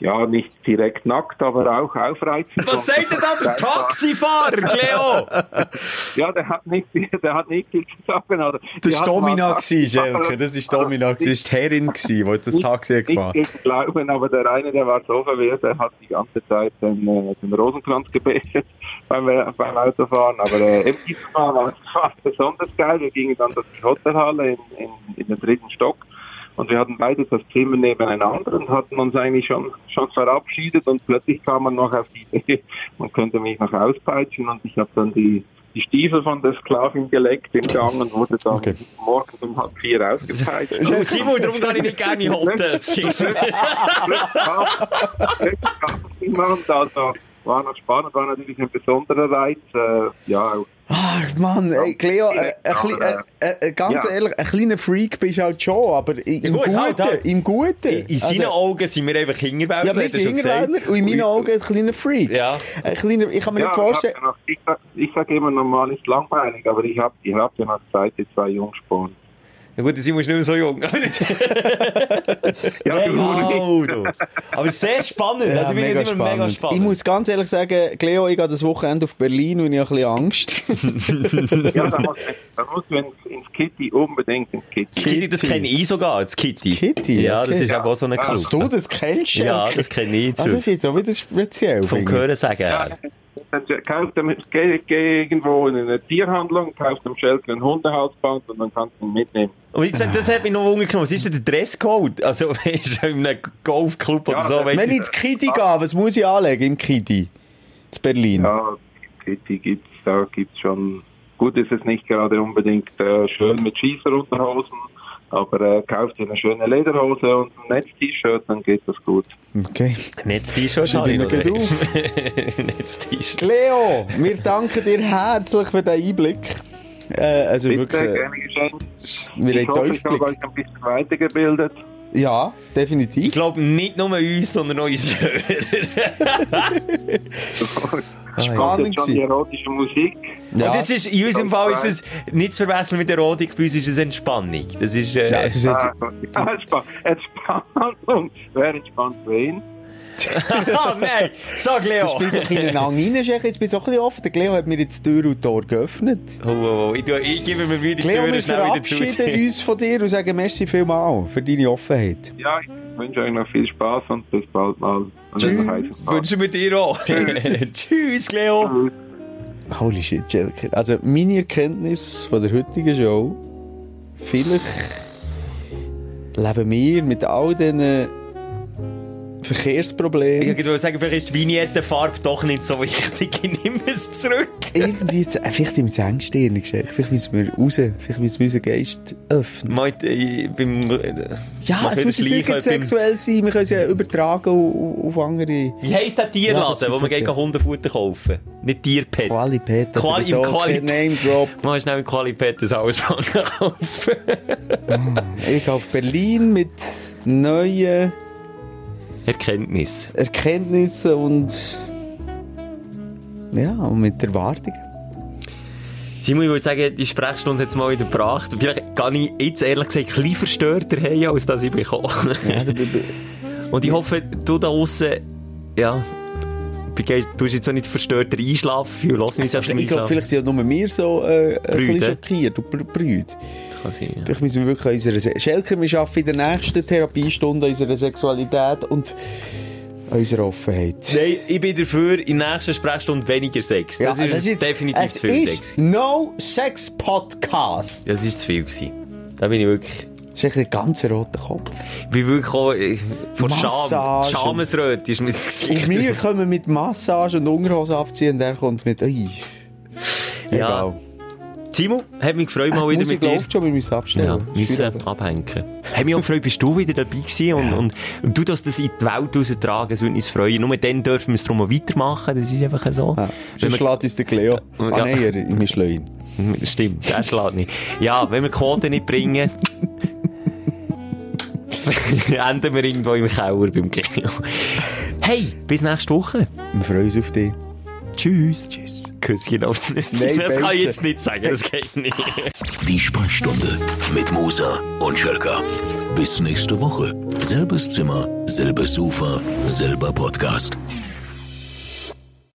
ja, nicht direkt nackt, aber auch aufreizend.
Was sagt denn da der Taxifahrer, Cleo?
Ja, der hat nicht, der hat nicht viel zu sagen. Also,
Das war Domina, Schelker. Das war Domina, das war die Herrin, gewesen, die das Taxi hat
nicht
gefahren
gegen Glauben, aber der eine, der war so verwirrt, der hat die ganze Zeit den, äh, den Rosenkranz gebetet beim, äh, beim Autofahren. Aber äh, eben dieses Mal war es war es besonders geil. Wir gingen dann durch die Hotelhalle in, in, in den dritten Stock und wir hatten beide das Zimmer nebeneinander und hatten uns eigentlich schon, schon verabschiedet und plötzlich kam man noch auf die Idee, man könnte mich noch auspeitschen und ich habe dann die die Stiefel von der Sklavin geleckt im Gang und wurde dann
Okay.
morgens um halb vier ausgepeitscht.
Oh, Simon, darum kann ich nicht gerne in Hotelzimmer.
niemand, also war noch spannend, war natürlich ein besonderer Reiz. Äh, ja,
Ach, Mann, ey, Cleo, äh,
aber,
klein- äh, äh, ganz
ja.
ehrlich, ein kleiner Freak bist du halt schon, aber im
gut,
Guten,
halt, halt.
im Guten.
In seinen
Also-
Augen sind wir einfach Hinterwäldler,
Ja, wir sind. Hinterwäldler und in meinen Augen ein kleiner Freak.
Ja.
Ein kleiner, ich kann mir
ja,
nicht vorstellen...
ich, ja ich, sag- ich sage immer normal ist langweilig, aber ich habe ich hab ja noch Zeit, die zwei Jungsporen.
Ja gut, Simon ist nicht mehr so jung.
Ja,
Hey,
du
wow, du. Aber sehr spannend.
Ja,
also ich finde es immer mega spannend.
Ich muss ganz ehrlich sagen, Cleo, ich gehe das Wochenende auf Berlin und ich habe ein bisschen Angst.
ja, da muss, da muss man ins Kitty unbedingt ins Kitty.
Das Kitty, das kenne ich sogar, das Kitty.
Kitty,
Ja, das
okay.
ist aber auch so ein Club.
Dass du das kennst,
Ja, das kenne ich
Ah,
zu.
das ist jetzt auch wieder speziell.
Vom. Hören sagen
Ja,
her.
Dann kauf dem, geh, geh irgendwo in eine Tierhandlung, kauf dem Schelke ein Hundehalsband und dann kannst du ihn mitnehmen.
Und jetzt, das hat mich noch wundern Was ist denn der Dresscode? Also, ist in einem Golfclub oder
Ja,
so?
das-
weißt
Wenn
du-
ich ins Kitty gehe, was muss ich anlegen im Kitty? In Berlin.
Ja, Kitty gibt's, da gibt's schon, gut ist es nicht gerade unbedingt äh, schön mit Schießerunterhosen, aber äh, kauft dir eine schöne Lederhose und ein Netz-T-Shirt, dann geht das gut.
Okay.
Netz-T-Shirt
Schreib
habe
ich
ich
mir
noch.
gleich
Netz-T-Shirt.
Leo, wir danken dir herzlich für den Einblick. Äh, also
Bitte,
wirklich, äh,
gerne geschehen.
wir
Ich hoffe, ich habe euch ein bisschen weitergebildet.
Ja,
Ich
definitiv.
glaube nicht nur uns, sondern auch unsere Hörer.
Spannend. Jetzt schon die erotische Musik.
Ja.
Und das ist, in unserem Fall ist es nicht zu verwechseln mit Erotik, bei uns ist es Entspannung. Das ist, äh,
Ja, das ist,
Ah, Entspannung. Wer entspannt wen?
ah, nein, sag Leo.
das spielt doch ineinander rein, Chef. Jetzt bin ich auch ein bisschen offen. Der Cleo hat mir jetzt Tür und Tor geöffnet.
Oh, oh, oh, ich, ich gebe mir Mühe, die
Cleo,
Türen
wir
schnell wieder
verabschieden uns von dir und sagen merci vielmal für deine Offenheit.
Ja, ich wünsche euch noch viel Spaß und bis bald mal.
Tschüss.
Wünschen wir dir auch. Tschüss, Leo.
Holy shit, Jelker. Also, meine Erkenntnis von der heutigen Show, vielleicht leben wir mit all diesen Verkehrsproblemen
Ich würde sagen, vielleicht ist die Vignettenfarbe doch nicht so wichtig. Ich nehme es zurück.
irgendwie, zu, äh, vielleicht sind wir zu engstirnig. Vielleicht müssen wir raus, vielleicht müssen wir unseren Geist öffnen.
Mal, äh, beim, äh,
Ja, es muss nicht
beim-
sexuell sein, wir können es ja übertragen auf, auf andere
Wie heisst der Tierladen,
Ja,
wo man gegen Hundefutter kaufen? Nicht Tierpet.
Qualität. oder
Quali-
so,
Quali-
Name Drop.
Mal schnell im Qualipet das alles kaufen.
Ich gehe auf Berlin mit neuen
Erkenntnis.
Erkenntnissen und ja, und mit Erwartungen.
Simon, ich würde sagen, die Sprechstunde hat es mal wieder gebracht. Vielleicht kann ich jetzt ehrlich gesagt ein bisschen verstörter haben, als dass ich bekomme.
Ja, da- da-
Und ich hoffe, du da draussen, ja, du hast jetzt auch nicht verstörter einschlafen, lass nicht
ich glaube, vielleicht sind ja nur wir so äh, ein bisschen schockiert und Br- Brüde.
Kann sein, ja.
Vielleicht müssen wir wirklich an unserer... Se Schelker, wir arbeiten in der nächsten Therapiestunde an unserer Sexualität und unserer Offenheit.
Nein, ich bin dafür, in der nächsten Sprechstunde weniger Sex. Das, ist, definitiv
es
zu viel
ist
Sex.
No Sex Podcast.
Das ist zu viel gewesen. Da bin ich wirklich...
Das ist echt ein ganz roter Kopf.
Bin wirklich auch, äh, vor Scham.
Massage.
Schamesröte ist mir das
Und
Gesicht.
wir kommen mit Massage und Unterhose abziehen und er kommt mit...
Ja.
Egal.
Timo, hat mich gefreut, mal
Die
wieder
Musik
mit dir.
läuft schon, wir müssen abstellen.
Ja, müssen abhängen. Hat mich auch gefreut, bist du wieder dabei gewesen und, und, und du darfst das in die Welt raustragen, es würde uns freuen. Nur dann dürfen wir es darum auch weitermachen, das ist einfach so.
Ja, sonst schlägt uns der Cleo.
Ja.
Ah nein, wir schlagen ihn.
stimmt, der schlägt nicht. Ja, wenn wir die Quote nicht bringen, enden wir irgendwo im Keller beim Cleo. Hey, bis nächste Woche.
Wir freuen uns auf dich.
Tschüss.
Tschüss.
Küsschen aufs Nüsschen.
Nein,
Das kann ich jetzt nicht sagen, das geht nicht.
Die Sprechstunde mit Musa und Schelka. Bis nächste Woche. Selbes Zimmer, selbes Sofa, selber Podcast.